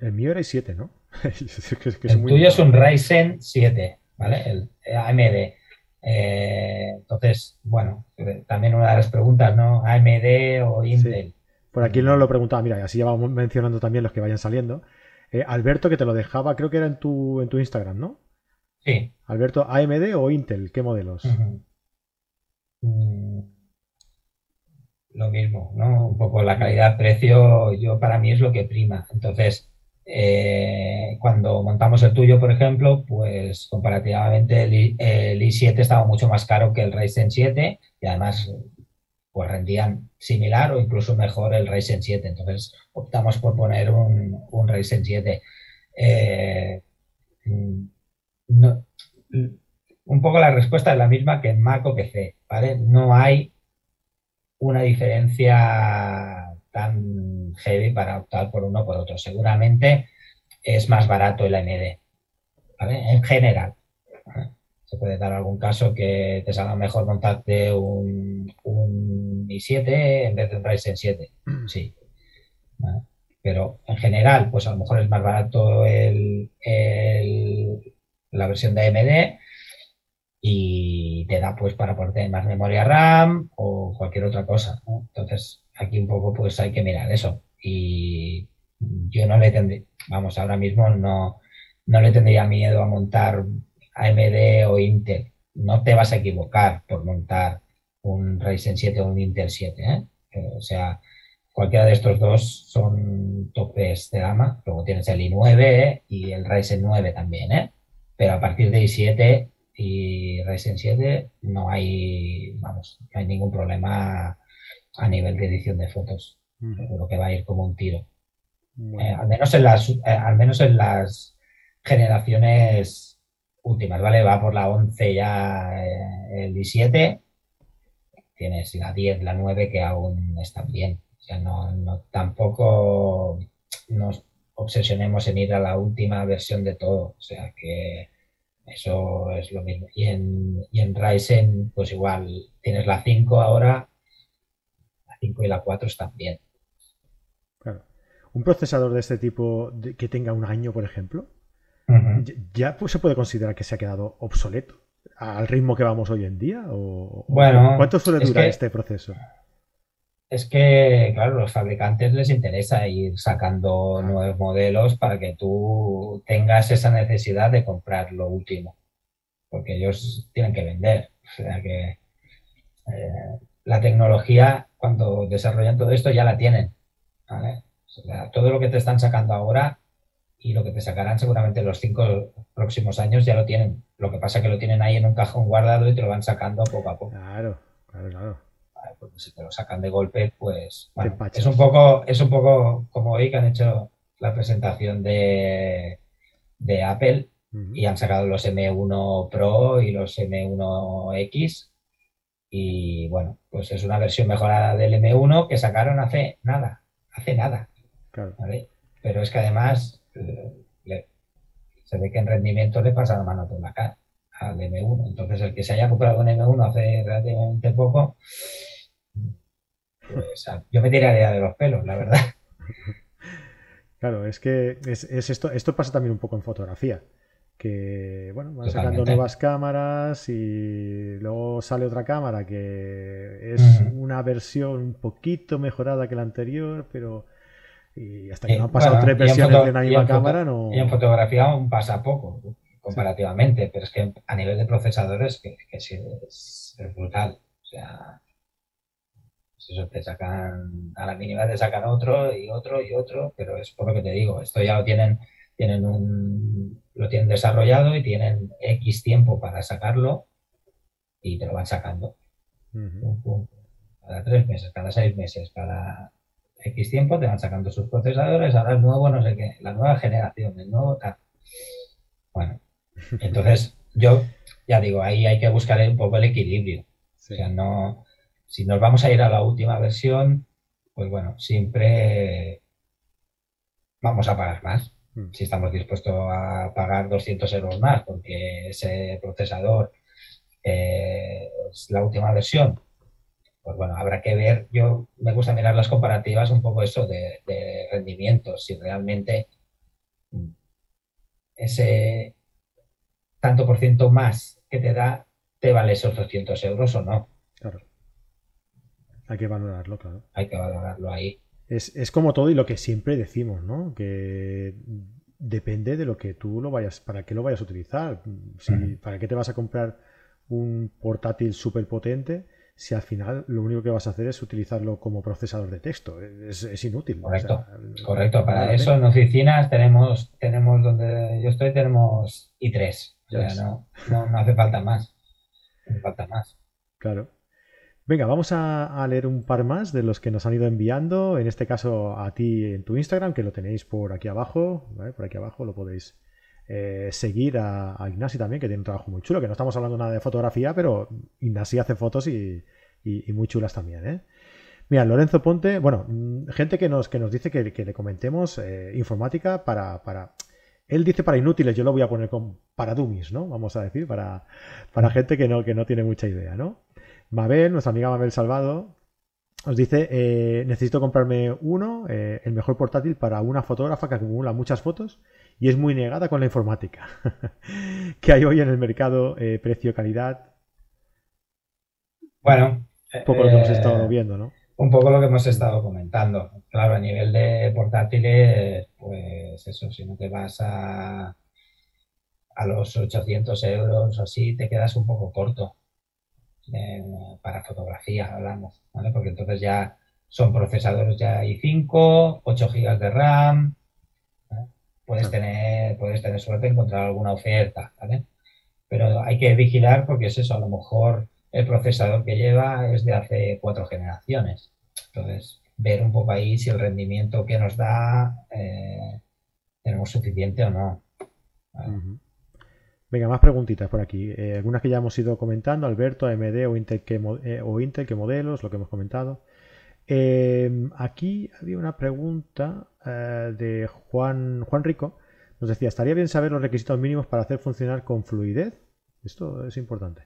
A: El mío era i7, ¿no?
B: el tuyo es un Ryzen 7, ¿vale? El AMD. Eh, entonces, bueno, también una de las preguntas, ¿no? AMD o Intel.
A: Por aquí no lo preguntaba, mira, así ya vamos mencionando también los que vayan saliendo. Eh, Alberto, que te lo dejaba, creo que era en tu, en tu Instagram, ¿no?
B: Sí.
A: Alberto, ¿AMD o Intel? ¿Qué modelos?
B: Mm, lo mismo, ¿no? Un poco la calidad-precio, yo para mí es lo que prima. Entonces, eh, cuando montamos el tuyo, por ejemplo, pues comparativamente el, i, 7 estaba mucho más caro que el Ryzen 7 y además pues rendían similar o incluso mejor el Ryzen 7. Entonces optamos por poner un, un Ryzen 7. Eh, mm, un poco la respuesta es la misma que en Mac o PC, ¿vale? No hay una diferencia tan heavy para optar por uno o por otro. Seguramente es más barato el AMD, ¿vale? En general. Se puede dar algún caso que te salga mejor montarte un, un i7 en vez de un Ryzen 7. Mm. Sí. Pero en general, pues a lo mejor es más barato el, la versión de AMD y te da pues para ponerte más memoria RAM o cualquier otra cosa. Entonces, aquí un poco pues hay que mirar eso. Y yo no le tendría, vamos, ahora mismo no, no le tendría miedo a montar AMD o Intel. No te vas a equivocar por montar un Ryzen 7 o un Intel 7. ¿eh? O sea, cualquiera de estos dos son topes de gama. Luego tienes el i9 y el Ryzen 9 también. ¿eh? Pero a partir de i7 y Ryzen 7 no hay, vamos, no hay ningún problema a nivel de edición de fotos. Creo que va a ir como un tiro. Eh, al, menos en las, eh, al menos en las generaciones últimas, ¿vale? Va por la 11 ya eh, el i7. Tienes la 10, la 9 que aún están bien. O sea, no, no tampoco nos obsesionemos en ir a la última versión de todo. O sea que eso es lo mismo. Y en, y en Ryzen, pues igual, tienes la 5 ahora, la 5 y la 4 están bien.
A: Claro. Un procesador de este tipo que tenga un año, por ejemplo, ya pues, se puede considerar que se ha quedado obsoleto al ritmo que vamos hoy en día. O,
B: bueno,
A: ¿cuánto suele durar este proceso?
B: Es que, claro, los fabricantes les interesa ir sacando nuevos modelos para que tú tengas esa necesidad de comprar lo último, porque ellos tienen que vender. O sea que eh, la tecnología, cuando desarrollan todo esto, ya la tienen. todo lo que te están sacando ahora y lo que te sacarán seguramente los cinco próximos años ya lo tienen. Lo que pasa es que lo tienen ahí en un cajón guardado y te lo van sacando poco a poco.
A: Claro, claro, claro
B: porque si te lo sacan de golpe, pues es un poco, es un poco como hoy que han hecho la presentación de, de Apple y han sacado los M1 Pro y los M1X. Y bueno, pues es una versión mejorada del M1 que sacaron hace nada, hace nada. Pero es que además eh, se ve que en rendimiento le pasa la mano por la cara al M1. Entonces el que se haya comprado un M1 hace relativamente poco, pues, yo me tiraría de los pelos, la verdad.
A: Claro, es que es, esto, esto pasa también un poco en fotografía. Que bueno, van sacando nuevas cámaras y luego sale otra cámara que es una versión un poquito mejorada que la anterior, pero y hasta que no han pasado tres versiones de la misma cámara no.
B: Y en fotografía aún pasa poco comparativamente, pero es que a nivel de procesadores que, es, brutal. O sea, eso te sacan, a la mínima te sacan otro y otro y otro, pero es por lo que te digo, esto ya lo tienen, tienen un, lo tienen desarrollado y tienen X tiempo para sacarlo y te lo van sacando. Cada tres meses, cada seis meses, cada X tiempo te van sacando sus procesadores, ahora el nuevo, no sé qué, la nueva generación, el nuevo tal. Bueno, entonces yo ya digo, ahí hay que buscar un poco el equilibrio. O sea, no, si nos vamos a ir a la última versión, pues bueno, siempre vamos a pagar más. Mm. Si estamos dispuestos a pagar 200 euros más porque ese procesador eh, es la última versión, pues bueno, habrá que ver. Yo me gusta mirar las comparativas un poco eso de, de rendimientos, si realmente mm, ese tanto por ciento más que te da te vale esos 200 euros o no.
A: Claro. Hay que valorarlo, claro.
B: Hay que valorarlo ahí.
A: Es, como todo y lo que siempre decimos, ¿no? Que depende de lo que tú lo vayas, para qué lo vayas a utilizar. Si, ¿Para qué te vas a comprar un portátil súper potente si al final lo único que vas a hacer es utilizarlo como procesador de texto? Es, inútil.
B: Correcto. Correcto. Para eso en oficinas tenemos, tenemos donde yo estoy, tenemos i3. O sea, no, no hace falta más. No hace falta más.
A: Claro. Venga, vamos a, leer un par más de los que nos han ido enviando. En este caso a ti en tu Instagram, que lo tenéis por aquí abajo. Por aquí abajo lo podéis eh, seguir a, Ignasi también, que tiene un trabajo muy chulo. Que no estamos hablando nada de fotografía, pero Ignasi hace fotos y, muy chulas también. ¿eh? Mira, Lorenzo Ponte, bueno, mm, gente que nos, que nos dice que, le comentemos eh, informática para, para, Él dice para inútiles, yo lo voy a poner para dummies, ¿no? Vamos a decir, para, para gente que no, que no tiene mucha idea, ¿no? Mabel, nuestra amiga Mabel Salvado, os dice, eh, necesito comprarme uno, eh, el mejor portátil para una fotógrafa que acumula muchas fotos y es muy negada con la informática. ¿Qué hay hoy en el mercado eh, precio-calidad?
B: Bueno,
A: un poco lo que hemos estado viendo, ¿no?
B: Un poco lo que hemos estado comentando. Claro, a nivel de portátiles, pues eso, si no te vas a, a los 800 euros o así, te quedas un poco corto para fotografía, hablamos, ¿vale? Porque entonces ya son procesadores ya i5, 8 GB de RAM, puedes, tener, puedes tener suerte de encontrar alguna oferta, ¿vale? Pero hay que vigilar porque es eso, a lo mejor el procesador que lleva es de hace cuatro generaciones. Entonces, ver un poco ahí si el rendimiento que nos da eh, tenemos suficiente o no.
A: Venga, más preguntitas por aquí. Eh, algunas que ya hemos ido comentando, Alberto, AMD o Intel, que, eh, o qué modelos, lo que hemos comentado. Eh, aquí había una pregunta de Juan, Juan Rico. Nos decía, estaría bien saber los requisitos mínimos para hacer funcionar con fluidez. Esto es importante.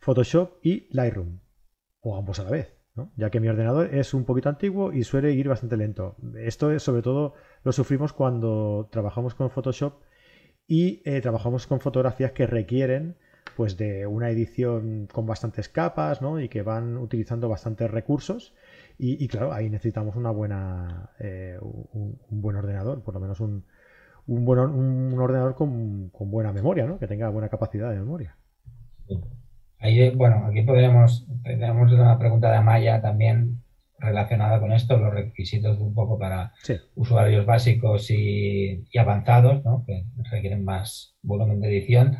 A: Photoshop y Lightroom. O ambos a la vez. ya que mi ordenador es un poquito antiguo y suele ir bastante lento. Esto es, sobre todo lo sufrimos cuando trabajamos con Photoshop y eh, trabajamos con fotografías que requieren pues de una edición con bastantes capas ¿no? y que van utilizando bastantes recursos y, claro ahí necesitamos una buena eh, un, buen ordenador por lo menos un, un, buen, un ordenador con, con, buena memoria ¿no? que tenga buena capacidad de memoria
B: ahí bueno aquí podríamos tenemos una pregunta de Amaya también relacionada con esto, los requisitos un poco para usuarios básicos y, avanzados, ¿no? que requieren más volumen de edición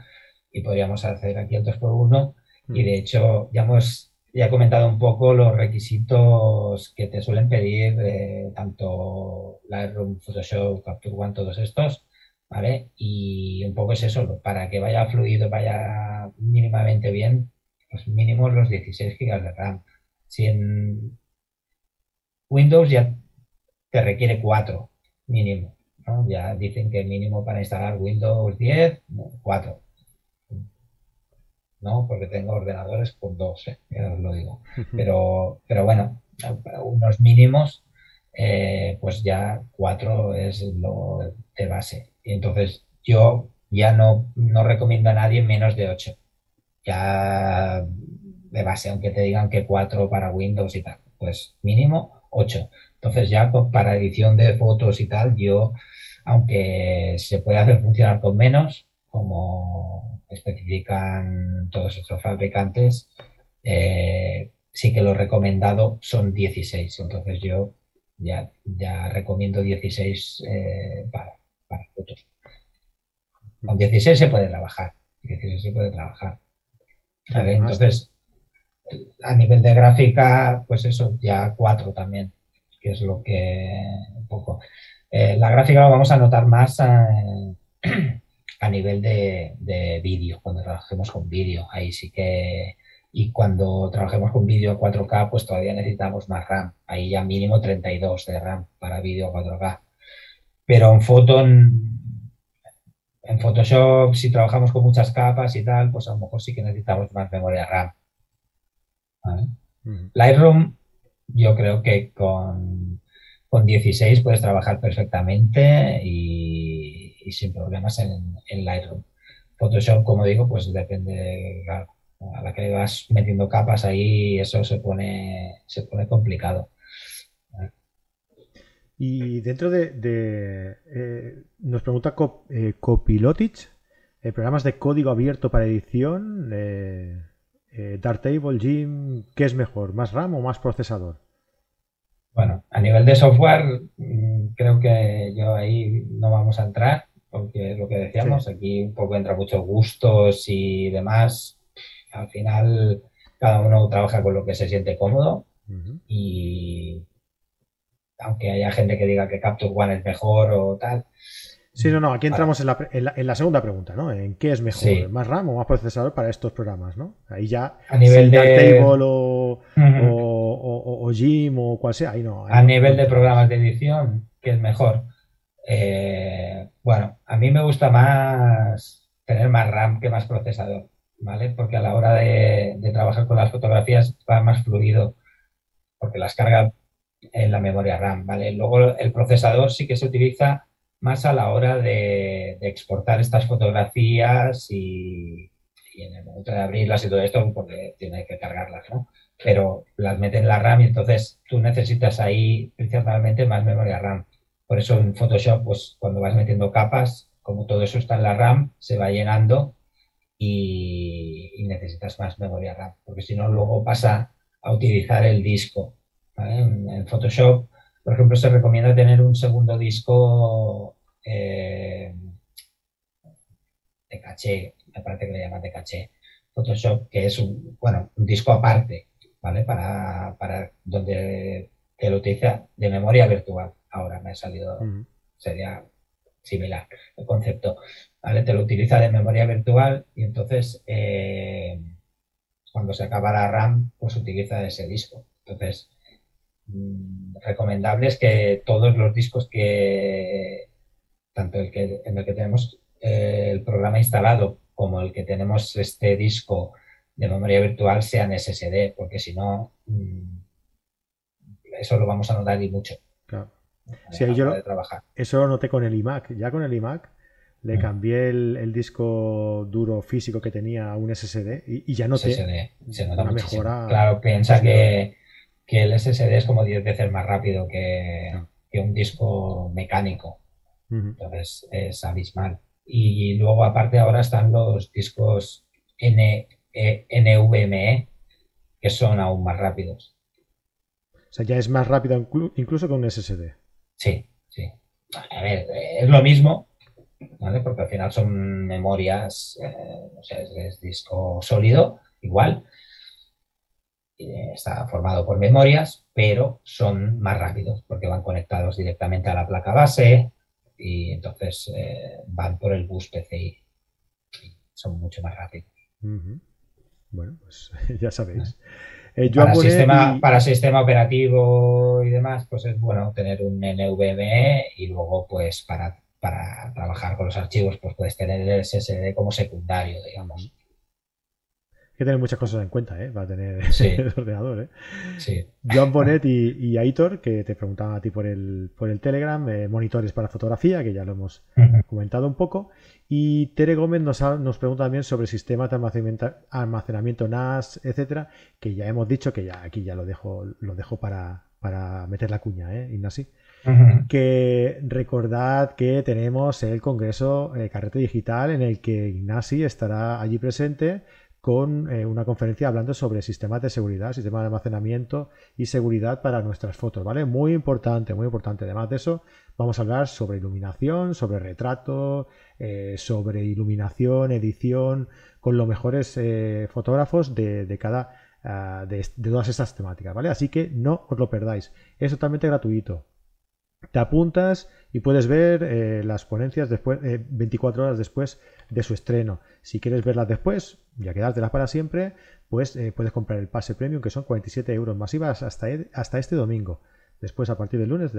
B: y podríamos hacer aquí el 2x1 y mm. de hecho ya hemos ya he comentado un poco los requisitos que te suelen pedir eh, tanto Lightroom, Photoshop, Capture One, todos estos, ¿vale? Y un poco es eso, para que vaya fluido, vaya mínimamente bien, pues mínimo los 16 GB de RAM. Si en Windows ya te requiere 4 mínimo. Ya dicen que mínimo para instalar Windows 10, 4. ¿no? Porque tengo ordenadores con 2, ¿eh? ya os lo digo. Pero, pero bueno, unos mínimos eh, pues ya 4 es lo de base. Y entonces yo ya no, no recomiendo a nadie menos de 8. Ya de base, aunque te digan que 4 para Windows y tal, pues mínimo 8. Entonces ya para edición de fotos y tal, yo, aunque se puede hacer funcionar con menos, como especifican todos estos fabricantes, eh, sí que lo recomendado son 16. Entonces yo ya, ya recomiendo 16 eh, para, para fotos. Con 16 se puede trabajar. 16 se puede trabajar. Entonces, a nivel de gráfica, pues eso, ya 4 también, que es lo que un poco. Eh, la gráfica lo vamos a notar más a, a nivel de, de vídeo, cuando trabajemos con vídeo. Ahí sí que y cuando trabajemos con vídeo 4K, pues todavía necesitamos más RAM. Ahí ya mínimo 32 de RAM para vídeo 4K. Pero en foto, en, Photoshop, si trabajamos con muchas capas y tal, pues a lo mejor sí que necesitamos más memoria RAM. Lightroom, yo creo que con, con 16 puedes trabajar perfectamente y, sin problemas en, en, Lightroom. Photoshop, como digo, pues depende, a la que le vas metiendo capas ahí, eso se pone, se pone complicado.
A: Y dentro de, eh, nos pregunta eh, Copilotich, eh, programas de código abierto para edición, Darktable, Jim, ¿qué es mejor? ¿Más RAM o más procesador?
B: Bueno, a nivel de software, mm, creo que yo ahí no vamos a entrar, porque es lo que decíamos, aquí un poco entra muchos gustos y demás al final cada uno trabaja con lo que se siente cómodo y aunque haya gente que diga que Capture One es mejor o tal.
A: Sí, no, no, aquí entramos en, la, segunda pregunta, ¿no? ¿En qué es mejor? ¿Más RAM o más procesador para estos programas, ¿no? Ahí ya,
B: a nivel de
A: Table o, o, o, Gym o cual sea, ahí no.
B: a nivel de programas de edición, ¿qué es mejor? Eh, bueno, a mí me gusta más tener más RAM que más procesador. ¿vale? Porque a la hora de, trabajar con las fotografías va más fluido, porque las carga en la memoria RAM, ¿vale? Luego el procesador sí que se utiliza más a la hora de, exportar estas fotografías y, en el momento de abrirlas y todo esto, porque tiene que cargarlas, ¿no? Pero las mete en la RAM y entonces tú necesitas ahí principalmente más memoria RAM. Por eso en Photoshop, pues cuando vas metiendo capas, como todo eso está en la RAM, se va llenando y, necesitas más memoria RAM, porque si no luego pasa a utilizar el disco. En, Photoshop, por ejemplo, se recomienda tener un segundo disco eh, de caché, me parece que le llaman de caché. Photoshop, que es un, bueno, un disco aparte, ¿vale? Para, para donde que lo utiliza de memoria virtual. Ahora me ha salido, sería similar el concepto. ¿vale? Te lo utiliza de memoria virtual y entonces eh, cuando se acaba la RAM, pues utiliza ese disco. Entonces, recomendable es que todos los discos que, tanto el que, en el que tenemos eh, el programa instalado como el que tenemos este disco de memoria virtual sean SSD, porque si no, mm, eso lo vamos a notar y mucho.
A: Claro. trabajar. Eso lo noté con el iMac. Ya con el iMac le mm. cambié el, disco duro físico que tenía a un SSD y, ya noté
B: SSD, se nota una mejora. Claro, piensa que, el SSD es como 10 veces más rápido que, un disco mecánico. Entonces es abismal. Y luego aparte ahora están los discos N, e, NVMe que son aún más rápidos.
A: O sea, ya es más rápido incluso que un SSD.
B: Sí, sí. A ver, es lo mismo, porque al final son memorias, eh, o sea, es, disco sólido, igual. Está formado por memorias, pero son más rápidos porque van conectados directamente a la placa base y entonces eh, van por el bus PCI. son mucho más rápidos.
A: Bueno, pues ya sabéis.
B: Eh, para, sistema, para sistema operativo y demás, pues es bueno tener un NVMe y luego pues para para trabajar con los archivos, pues puedes tener el SSD como secundario, digamos.
A: Que tener muchas cosas en cuenta, ¿eh? Para tener el ordenador, ¿eh?
B: Sí.
A: John Bonnet y, Aitor, que te preguntaban a ti por el, por el Telegram, eh, monitores para fotografía, que ya lo hemos comentado un poco. Y Tere Gómez nos, nos pregunta también sobre sistemas de almacenamiento, almacenamiento NAS, etcétera, que ya hemos dicho que ya aquí ya lo dejo, lo dejo para, para meter la cuña, ¿eh, Ignasi? Que recordad que tenemos el Congreso eh, Carrete Digital en el que Ignasi estará allí presente con eh, una conferencia hablando sobre sistemas de seguridad, sistemas de almacenamiento y seguridad para nuestras fotos, ¿vale? Muy importante, muy importante. Además de eso, vamos a hablar sobre iluminación, sobre retrato, eh, sobre iluminación, edición, con los mejores eh, fotógrafos de, cada ah, de, de, todas estas temáticas, ¿vale? Así que no os lo perdáis. Es totalmente gratuito. Te apuntas y puedes ver eh, las ponencias después, 24 eh, horas después de su estreno. Si quieres verlas después, ya quedártelas para siempre, pues eh, puedes comprar el pase premium, que son 47 euros masivas hasta, e, hasta este domingo. Después, a partir del lunes,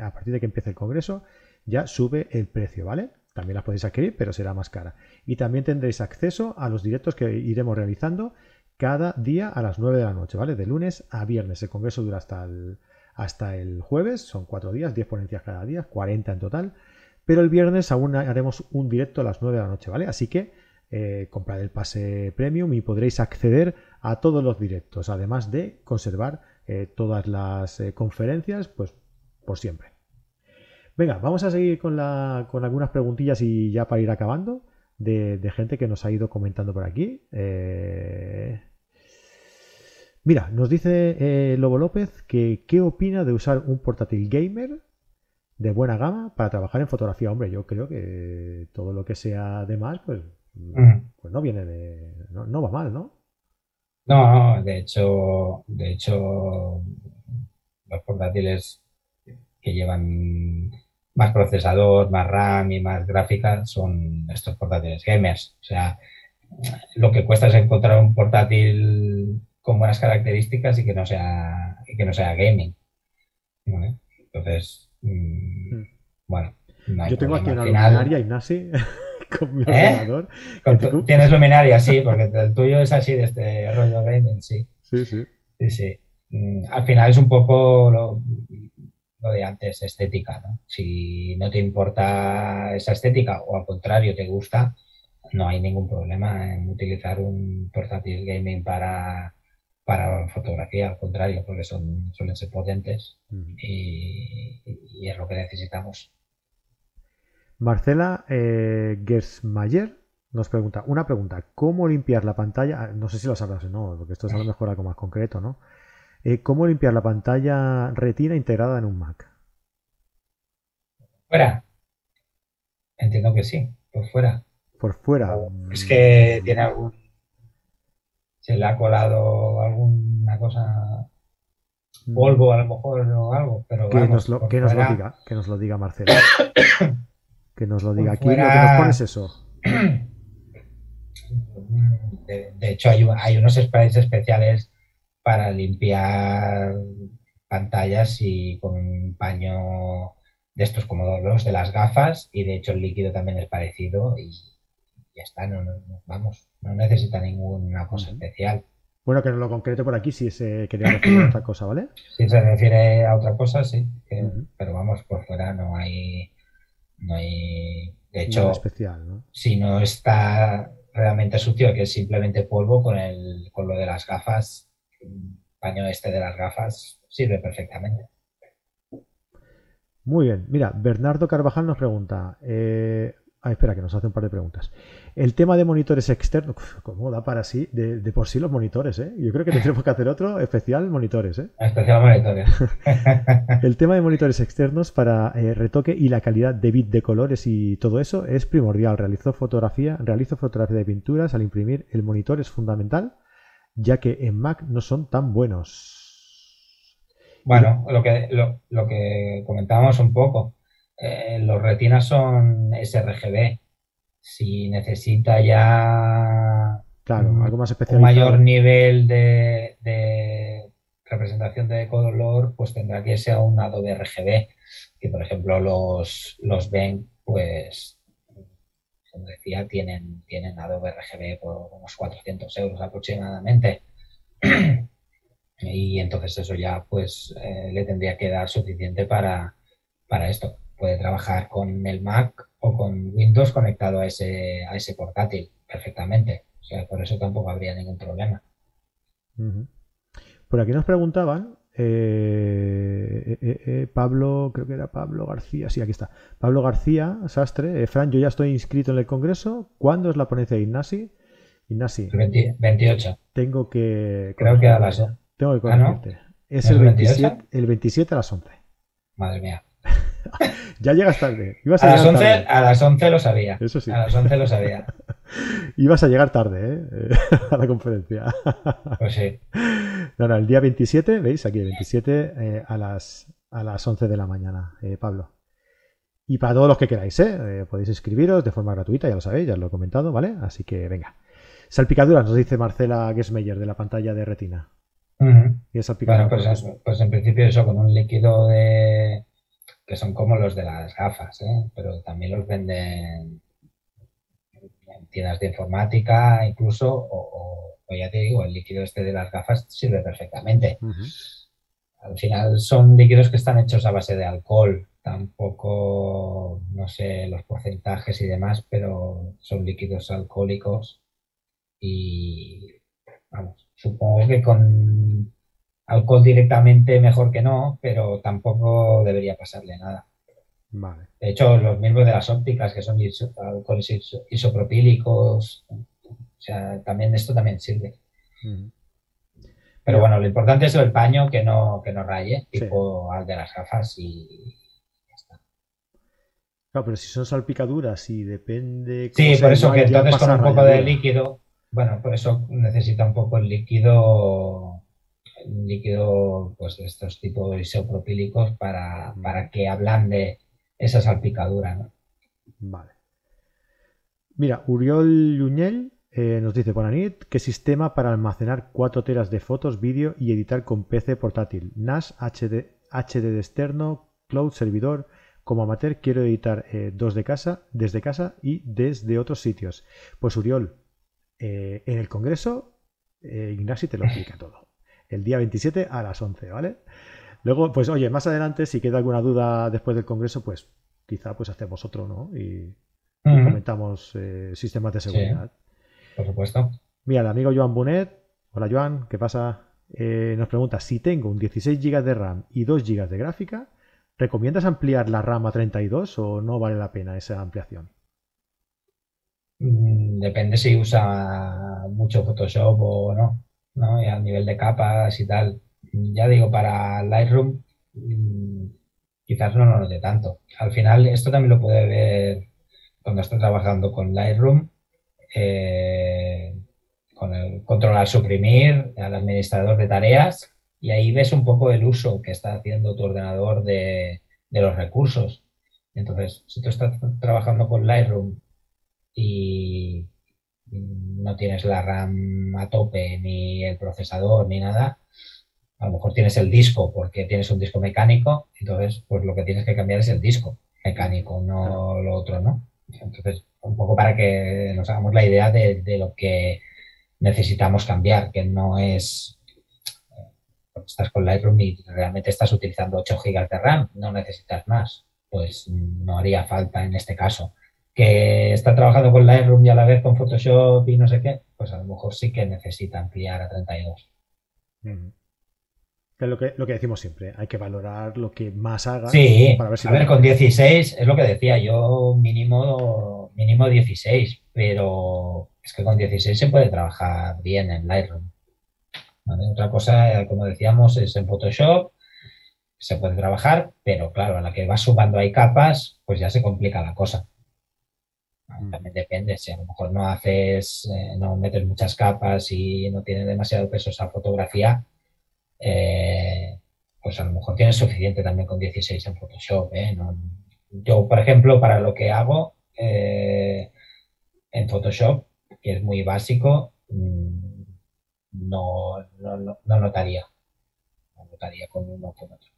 A: a partir de que empiece el congreso, ya sube el precio, ¿vale? También las podéis adquirir, pero será más cara. Y también tendréis acceso a los directos que iremos realizando cada día a las 9 de la noche, ¿vale? De lunes a viernes. El congreso dura hasta el hasta el jueves, son cuatro días, 10 ponencias cada día, 40 en total, pero el viernes aún haremos un directo a las 9 de la noche, ¿vale? Así que eh, comprad el pase premium y podréis acceder a todos los directos, además de conservar eh, todas las eh, conferencias, pues por siempre. Venga, vamos a seguir con, algunas preguntillas y ya para ir acabando de, gente que nos ha ido comentando por aquí. Mira, nos dice eh, Lobo López que qué opina de usar un portátil gamer de buena gama para trabajar en fotografía. Hombre, yo creo que todo lo que sea de más, pues, mm. pues no viene de. No, va mal, ¿no?
B: No, de hecho, de hecho, los portátiles que llevan más procesador, más RAM y más gráfica son estos portátiles gamers. O sea, lo que cuesta es encontrar un portátil con buenas características y que no sea, y que no sea gaming. Entonces, mm, mm. bueno.
A: Yo tengo aquí una luminaria, Ignasi, con mi ¿Eh? ordenador.
B: Tienes luminaria, sí, porque el tuyo es así de este rollo gaming, sí.
A: Sí, sí.
B: Sí, sí. Mm, al final es un poco lo, lo de antes, estética, ¿no? Si no te importa esa estética o al contrario te gusta, no hay ningún problema en utilizar un portátil gaming para para fotografía, al contrario, porque son, suelen ser potentes y, es lo que necesitamos.
A: Marcela eh, Gersmayer nos pregunta, una pregunta, ¿cómo limpiar la pantalla? Ah, no sé si lo sabrás o no, porque esto es a lo mejor algo más concreto, ¿no? Eh, ¿Cómo limpiar la pantalla retina integrada en un Mac?
B: Fuera. Entiendo que sí, por fuera.
A: Por fuera.
B: Es que tiene algún se le ha colado alguna cosa, mm. polvo a lo mejor o algo, pero
A: que, nos, lo, que nos lo diga, que nos lo diga Marcelo. que nos lo diga aquí, lo que nos pones eso.
B: De, hecho, hay, hay unos sprays especiales para limpiar pantallas y con un paño de estos como los de las gafas y de hecho el líquido también es parecido y ya está, no, vamos, no necesita ninguna cosa especial.
A: Bueno, que no lo concrete por aquí si se quería referir a otra cosa, ¿vale?
B: Si se refiere a otra cosa, sí. Pero vamos, por fuera no hay. No hay. De hecho,
A: especial, ¿no?
B: si no está realmente sucio, que es simplemente polvo, con, el, con lo de las gafas, el paño este de las gafas sirve perfectamente.
A: Muy bien. Mira, Bernardo Carvajal nos pregunta. Eh, Ah, espera, que nos hace un par de preguntas. El tema de monitores externos, ¿cómo da para sí? De, por sí los monitores, ¿eh? Yo creo que tendremos que hacer otro especial monitores, ¿eh?
B: Especial monitores.
A: el tema de monitores externos para eh, retoque y la calidad de bit de colores y todo eso es primordial. Realizo fotografía, realizo fotografía de pinturas al imprimir el monitor es fundamental, ya que en Mac no son tan buenos.
B: Bueno, lo que, lo que comentábamos un poco eh, los retinas son sRGB. Si necesita ya
A: algo más
B: un mayor nivel de, representación de color, pues tendrá que a un Adobe RGB, que por ejemplo los, los ven, pues como decía, tienen, tienen Adobe RGB por unos 400 euros aproximadamente. y entonces eso ya pues eh, le tendría que dar suficiente para, para esto. Puede trabajar con el Mac o con Windows conectado a ese, a ese portátil perfectamente. O sea, por eso tampoco habría ningún problema.
A: Por aquí nos preguntaban, eh, eh, eh, Pablo, creo que era Pablo García, sí, aquí está. Pablo García, Sastre, Fran, yo ya estoy inscrito en el Congreso. ¿Cuándo es la ponencia de Ignasi? Ignasi.
B: 28.
A: Tengo que...
B: Creo que a las...
A: Tengo que ah, Es el 27, el 27 a las 11.
B: Madre mía.
A: ya llegas tarde.
B: a, las 11, a las 11 lo sabía. Eso sí. A las 11 lo sabía.
A: Ibas a llegar tarde, ¿eh? a la conferencia.
B: Pues sí.
A: No, no, el día 27, ¿veis? Aquí, el 27 eh, a, las, a las 11 de la mañana, eh, Pablo. Y para todos los que queráis, ¿eh? podéis inscribiros de forma gratuita, ya lo sabéis, ya os lo he comentado, ¿vale? Así que venga. Salpicaduras, nos dice Marcela Gesmeyer de la pantalla de retina.
B: ¿Y bueno, pues, pues, en principio eso con un líquido de que son como los de las gafas, ¿eh? pero también los venden en tiendas de informática incluso, o, ya te digo, el líquido este de las gafas sirve perfectamente. Al final son líquidos que están hechos a base de alcohol, tampoco, no sé los porcentajes y demás, pero son líquidos alcohólicos y, vamos, supongo que con alcohol directamente mejor que no, pero tampoco debería pasarle nada. De hecho, los mismos de las ópticas, que son alcoholes isopropílicos, o sea, también esto también sirve. Pero bueno, lo importante es el paño que no, que no raye, tipo al de las gafas y ya está.
A: Claro, pero si son salpicaduras y depende...
B: Sí, por eso que entonces con un poco de líquido, bueno, por eso necesita un poco el líquido líquido, pues de estos tipos isopropílicos para, para que ablande esa salpicadura. ¿no?
A: Vale. Mira, Uriol Luñel eh, nos dice, Bonanit, ¿qué sistema para almacenar 4 teras de fotos, vídeo y editar con PC portátil? NAS, HD, HD externo, cloud, servidor. Como amateur quiero editar eh, dos de casa, desde casa y desde otros sitios. Pues Uriol, eh, en el Congreso, Ignasi te lo explica todo. El día 27 a las 11, ¿vale? Luego, pues oye, más adelante, si queda alguna duda después del congreso, pues quizá pues hacemos otro, ¿no? Y, comentamos eh, sistemas de seguridad.
B: por supuesto.
A: Mira, el amigo Joan Bonet, hola Joan, ¿qué pasa? Eh, nos pregunta, si tengo un 16 GB de RAM y 2 GB de gráfica, ¿recomiendas ampliar la RAM a 32 o no vale la pena esa ampliación?
B: Mm, depende si usa mucho Photoshop o no, ¿no? Y a nivel de capas y tal ya digo, para Lightroom mm, quizás no lo note tanto. Al final, esto también lo puede ver cuando está trabajando con Lightroom, eh, con el controlar suprimir al administrador de tareas y ahí ves un poco el uso que está haciendo tu ordenador de, de los recursos. Entonces, si tú estás trabajando con Lightroom y no tienes la RAM a tope, ni el procesador, ni nada, a lo mejor tienes el disco porque tienes un disco mecánico, entonces pues lo que tienes que cambiar es el disco mecánico, no lo otro, ¿no? Entonces, un poco para que nos hagamos la idea de, lo que necesitamos cambiar, que no es eh, estás con Lightroom y realmente estás utilizando 8 GB de RAM, no necesitas más, pues no haría falta en este caso. Que está trabajando con Lightroom y a la vez con Photoshop y no sé qué, pues a lo mejor sí que necesita ampliar a 32
A: lo que, lo que decimos siempre, hay que valorar lo que más haga.
B: Sí, para ver si a ver, con 16 es lo que decía, yo mínimo, mínimo 16, pero es que con 16 se puede trabajar bien en Lightroom. Otra cosa, como decíamos, es en Photoshop, se puede trabajar, pero claro, a la que vas sumando hay capas, pues ya se complica la cosa. También depende, si a lo mejor no haces, eh, no metes muchas capas y no tiene demasiado peso esa fotografía, eh, pues a lo mejor tienes suficiente también con 16 en Photoshop. ¿eh? yo, por ejemplo, para lo que hago en Photoshop, que es muy básico, mm, no, no, notaría. No notaría con uno con otro.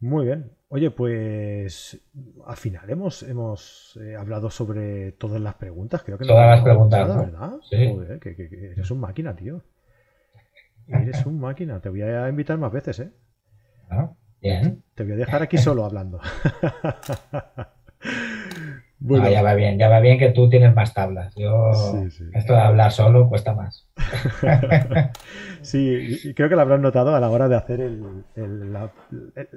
A: Muy bien. Oye, pues al final hemos, hemos eh, hablado sobre todas las preguntas. Creo que
B: Todas las preguntas,
A: nada,
B: ¿no?
A: ¿verdad?
B: Sí.
A: Joder, que, que- que eres un máquina, tío. Eres un máquina. Te voy a invitar más veces, ¿eh?
B: Bien.
A: Te voy a dejar aquí solo hablando.
B: No,
A: bueno,
B: ya va bien, ya va bien que tú tienes más tablas. Yo,
A: Sí, sí.
B: esto de hablar solo cuesta más.
A: sí, creo que lo habrán notado a la hora de hacer el- el- la, el-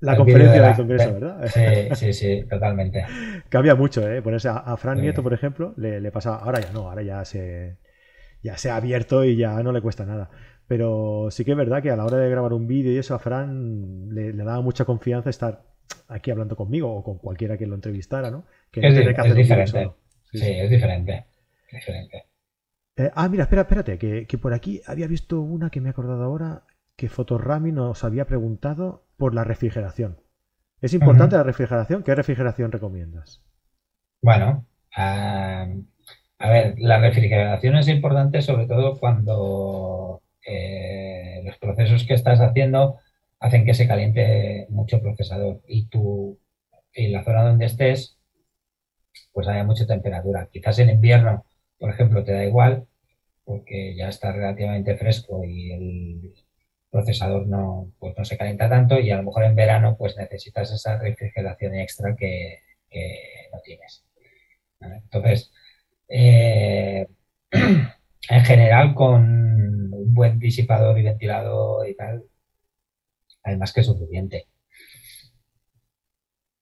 A: la
B: El
A: conferencia
B: de
A: del
B: la-
A: Congreso,
B: de-
A: ¿verdad?
B: Sí, sí, sí, totalmente.
A: Cambia mucho, ¿eh? Ponerse a, a Fran. Nieto, por ejemplo, le, le pasa. Ahora ya no, ahora ya se, ya se ha abierto y ya no le cuesta nada. Pero sí que es verdad que a la hora de grabar un vídeo y eso, a Fran le, le daba mucha confianza estar aquí hablando conmigo o con cualquiera que lo entrevistara, ¿no? Que
B: Es,
A: que hacer
B: diferente.
A: solo. Sí,
B: Sí,
A: sí.
B: es diferente. diferente.
A: Eh, ah, mira, espera, espérate, que, que por aquí había visto una que me he acordado ahora que Fotorami nos había preguntado por la refrigeración. ¿Es importante la refrigeración? ¿Qué refrigeración recomiendas?
B: Bueno, ah, a ver, la refrigeración es importante sobre todo cuando eh, los procesos que estás haciendo hacen que se caliente mucho el procesador y tú, en la zona donde estés, pues haya mucha temperatura. Quizás en invierno, por ejemplo, te da igual porque ya está relativamente fresco y el procesador no, pues no se calienta tanto y a lo mejor en verano pues necesitas esa refrigeración extra que, que no tienes. Entonces, eh, en general con un buen disipador y ventilador y tal, hay más que suficiente.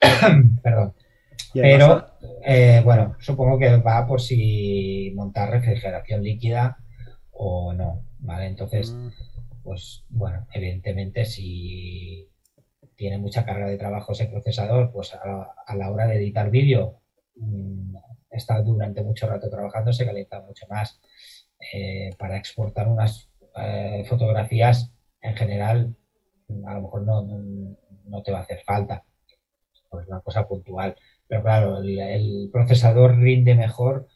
B: Perdón. Pero, eh, bueno, supongo que va por si montar refrigeración líquida o no, ¿vale? Entonces,
A: mm,
B: pues bueno, evidentemente si tiene mucha carga de trabajo ese procesador, pues a, a la hora de editar vídeo, mm, está durante mucho rato trabajando, se calienta mucho más. Eh, para exportar unas eh, fotografías, en general, a lo mejor no, no, no te va a hacer falta, pues una cosa puntual. Pero claro, el, el procesador rinde mejor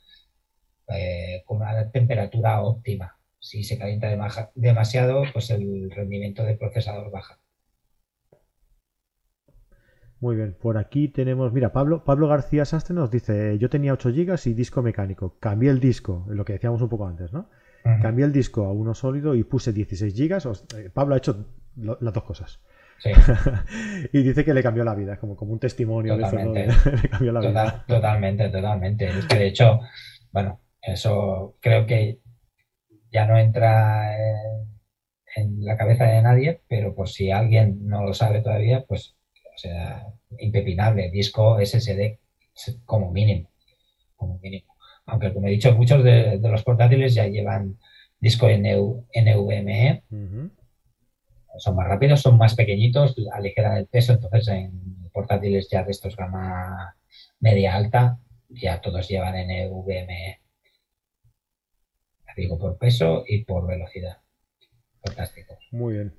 B: eh, con una temperatura óptima. Si se calienta dema- demasiado, pues el rendimiento del procesador baja.
A: muy bien, por aquí tenemos, mira, Pablo, Pablo García Sastre nos dice, yo tenía 8 GB y disco mecánico, cambié el disco, lo que decíamos un poco antes, ¿no? Cambié el disco a uno sólido y puse 16 GB. Eh, Pablo ha hecho lo- las dos cosas.
B: Sí,
A: y dice que le cambió la vida, como, como un testimonio de eso, ¿no?
B: Totalmente.
A: le cambió la vida.
B: total- totalmente, totalmente. Es que de hecho, bueno, eso creo que ya no entra en, en la cabeza de nadie, pero por si alguien no lo sabe todavía, pues, o sea, impepinable, disco SSD como mínimo, como mínimo. Aunque como he dicho, muchos de, de los portátiles ya llevan disco NV NVMe,
A: Ujú.
B: Son más rápidos, son más pequeñitos, aligeran el peso, entonces en portátiles ya de estos gama media alta, ya todos llevan NVMe. Digo, por peso y por velocidad. Fantástico.
A: Muy bien.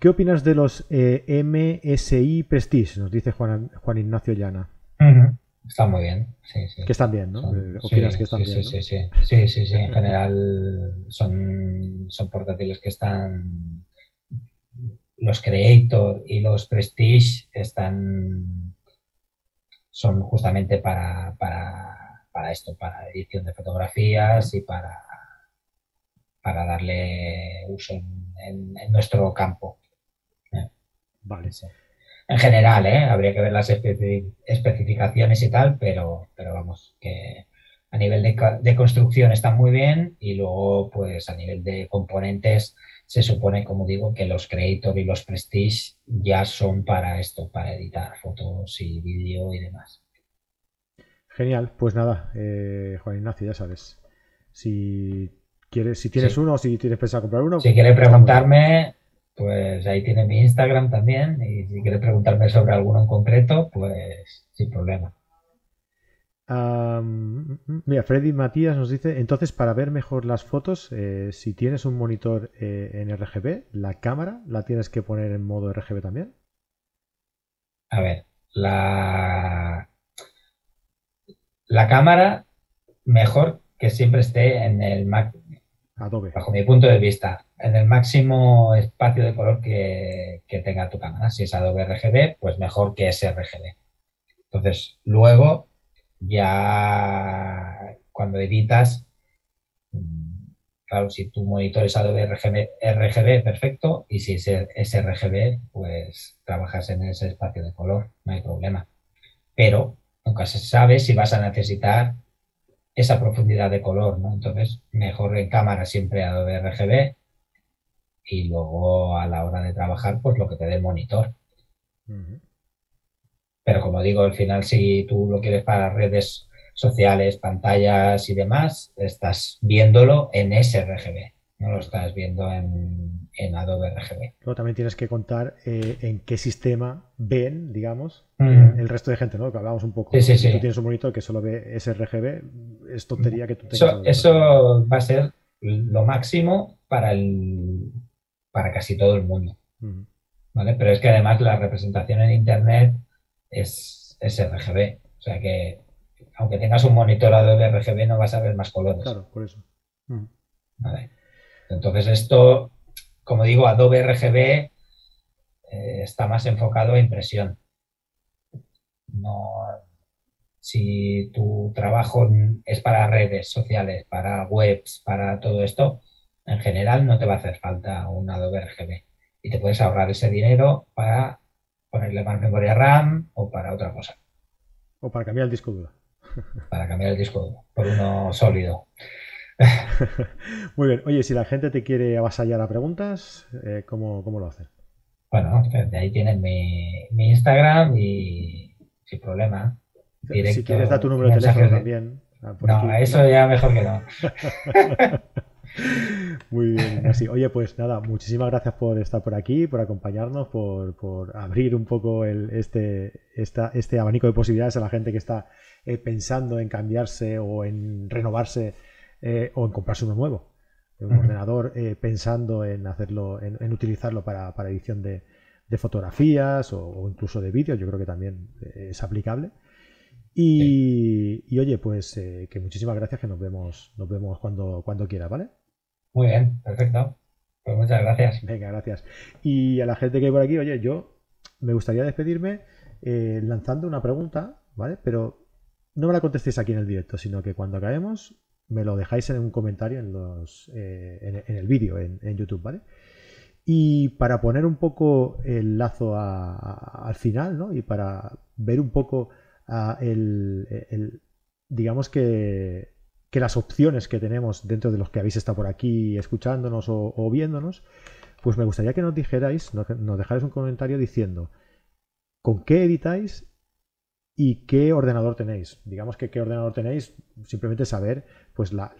A: ¿Qué opinas de los eh, MSI Prestige? Nos dice Juan, Juan Ignacio Llana.
B: Ujú. Está muy bien, sí, sí.
A: Que están bien, ¿no?
B: Son-
A: Eh, ¿Opinas
B: sí,
A: que están
B: sí,
A: bien?
B: sí,
A: ¿no?
B: sí, sí, sí, sí, sí. En general son, son portátiles que están, los Creator y los Prestige están, son justamente para, para, para esto, para edición de fotografías y para, para darle uso en, en- en nuestro campo.
A: Vale.
B: Sí. En general, ¿eh? Habría que ver las especi- especificaciones y tal, pero, pero vamos, que a nivel de, de construcción están muy bien y luego, pues a nivel de componentes, se supone, como digo, que los Creator y los Prestige ya son para esto, para editar fotos y vídeo y demás.
A: Genial. Pues nada, eh, Juan Ignacio, ya sabes. Si quieres, si tienes
B: Sí.
A: uno o si tienes pensado comprar uno.
B: Si quiere
A: está muy bien.
B: preguntarme, pues ahí tiene mi Instagram también y si quiere preguntarme sobre alguno en concreto, pues sin problema.
A: Mira, Freddy Matías nos dice, entonces para ver mejor las fotos, eh, si tienes un monitor eh, en RGB, la cámara la tienes que poner en modo RGB también.
B: A ver, la, la cámara mejor que siempre esté en el Mac,
A: Adobe.
B: Bajo mi punto de vista, en el máximo espacio de color que, tenga tu cámara. Si es Adobe RGB, pues mejor que sRGB. Entonces, luego, ya cuando editas, mm, claro, si tu monitor es Adobe RGB, RGB perfecto, y si es sRGB, pues trabajas en ese espacio de color, no hay problema. Pero nunca se sabe si vas a necesitar esa profundidad de color, ¿no? Entonces, mejor en cámara siempre Adobe RGB y luego a la hora de trabajar, pues lo que te dé el monitor. Pero como digo, al final, si tú lo quieres para redes sociales, pantallas y demás, estás viéndolo en sRGB, no lo estás viendo en, Adobe RGB.
A: Luego también tienes que contar eh, en qué sistema ven, digamos, el resto de gente, ¿no? Que hablábamos un poco.
B: si
A: tú tienes un monitor que solo ve sRGB, es tontería que tú
B: tengas. Eso, eso va a ser lo máximo para, el, para casi todo el mundo. ¿Vale? Pero es que además la representación en Internet es, RGB. O sea que aunque tengas un monitor Adobe RGB no vas a ver más colores.
A: Claro, por eso.
B: Entonces esto, como digo, Adobe RGB eh, está más enfocado a impresión. No, si tu trabajo es para redes sociales, para webs, para todo esto, en general no te va a hacer falta un Adobe RGB. Y te puedes ahorrar ese dinero para ponerle más memoria RAM o para otra cosa.
A: O para cambiar el disco duro.
B: Para cambiar el disco duro por uno sólido.
A: Muy bien. Oye, si la gente te quiere avasallar a preguntas, eh, ¿cómo, lo hacen?
B: Bueno, de ahí tienen mi, Instagram y sin problema.
A: si quieres, da tu número de teléfono también.
B: Ah, no, eso ya mejor que no.
A: Muy bien, así. Oye, pues nada, muchísimas gracias por estar por aquí, por acompañarnos, por, abrir un poco el, este, este abanico de posibilidades a la gente que está eh, pensando en cambiarse o en renovarse eh, o en comprarse uno nuevo. Un ordenador eh, pensando en hacerlo, en, utilizarlo para, edición de, fotografías o, incluso de vídeos, yo creo que también es aplicable. Y, oye, pues que muchísimas gracias, que nos vemos, nos vemos cuando, cuando quiera, ¿vale?
B: Muy bien, perfecto. Pues muchas gracias.
A: Venga, gracias. Y a la gente que hay por aquí, oye, yo me gustaría despedirme eh, lanzando una pregunta, ¿vale? Pero no me la contestéis aquí en el directo, sino que cuando acabemos me lo dejáis en un comentario en, los, eh, en, el vídeo en, YouTube, ¿vale? Y para poner un poco el lazo al final, ¿no? Y para ver un poco el, digamos que que las opciones que tenemos dentro de los que habéis estado por aquí escuchándonos o, viéndonos, pues me gustaría que nos dijerais, nos, dejáis un comentario diciendo con qué editáis y qué ordenador tenéis. Digamos que qué ordenador tenéis, simplemente saber pues la,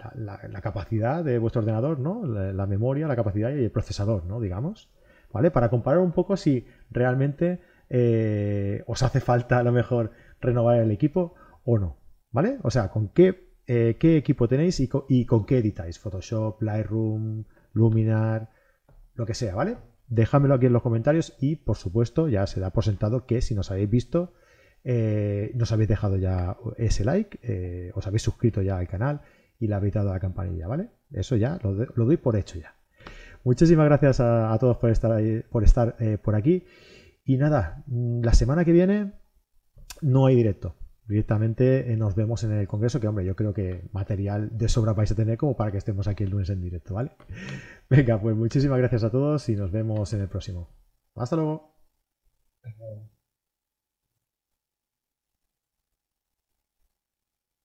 A: capacidad de vuestro ordenador, ¿no? La, memoria, la capacidad y el procesador, ¿no? Digamos. ¿Vale? Para comparar un poco si realmente eh, os hace falta a lo mejor renovar el equipo o no. ¿Vale? O sea, con qué eh, qué equipo tenéis y con, qué editáis. Photoshop, Lightroom, Luminar, lo que sea, ¿vale? Déjamelo aquí en los comentarios y, por supuesto, ya se da por sentado que si nos habéis visto, eh, nos habéis dejado ya ese like, eh, os habéis suscrito ya al canal y le habéis dado a la campanilla, ¿vale? Eso ya lo, doy por hecho ya. Muchísimas gracias a, todos por estar, por, estar por aquí. Y nada, mm, la semana que viene no hay directo directamente eh, nos vemos en el Congreso, que hombre, yo creo que material de sobra vais a tener como para que estemos aquí el lunes en directo, ¿vale? Venga, pues muchísimas gracias a todos y nos vemos en el próximo. Hasta luego.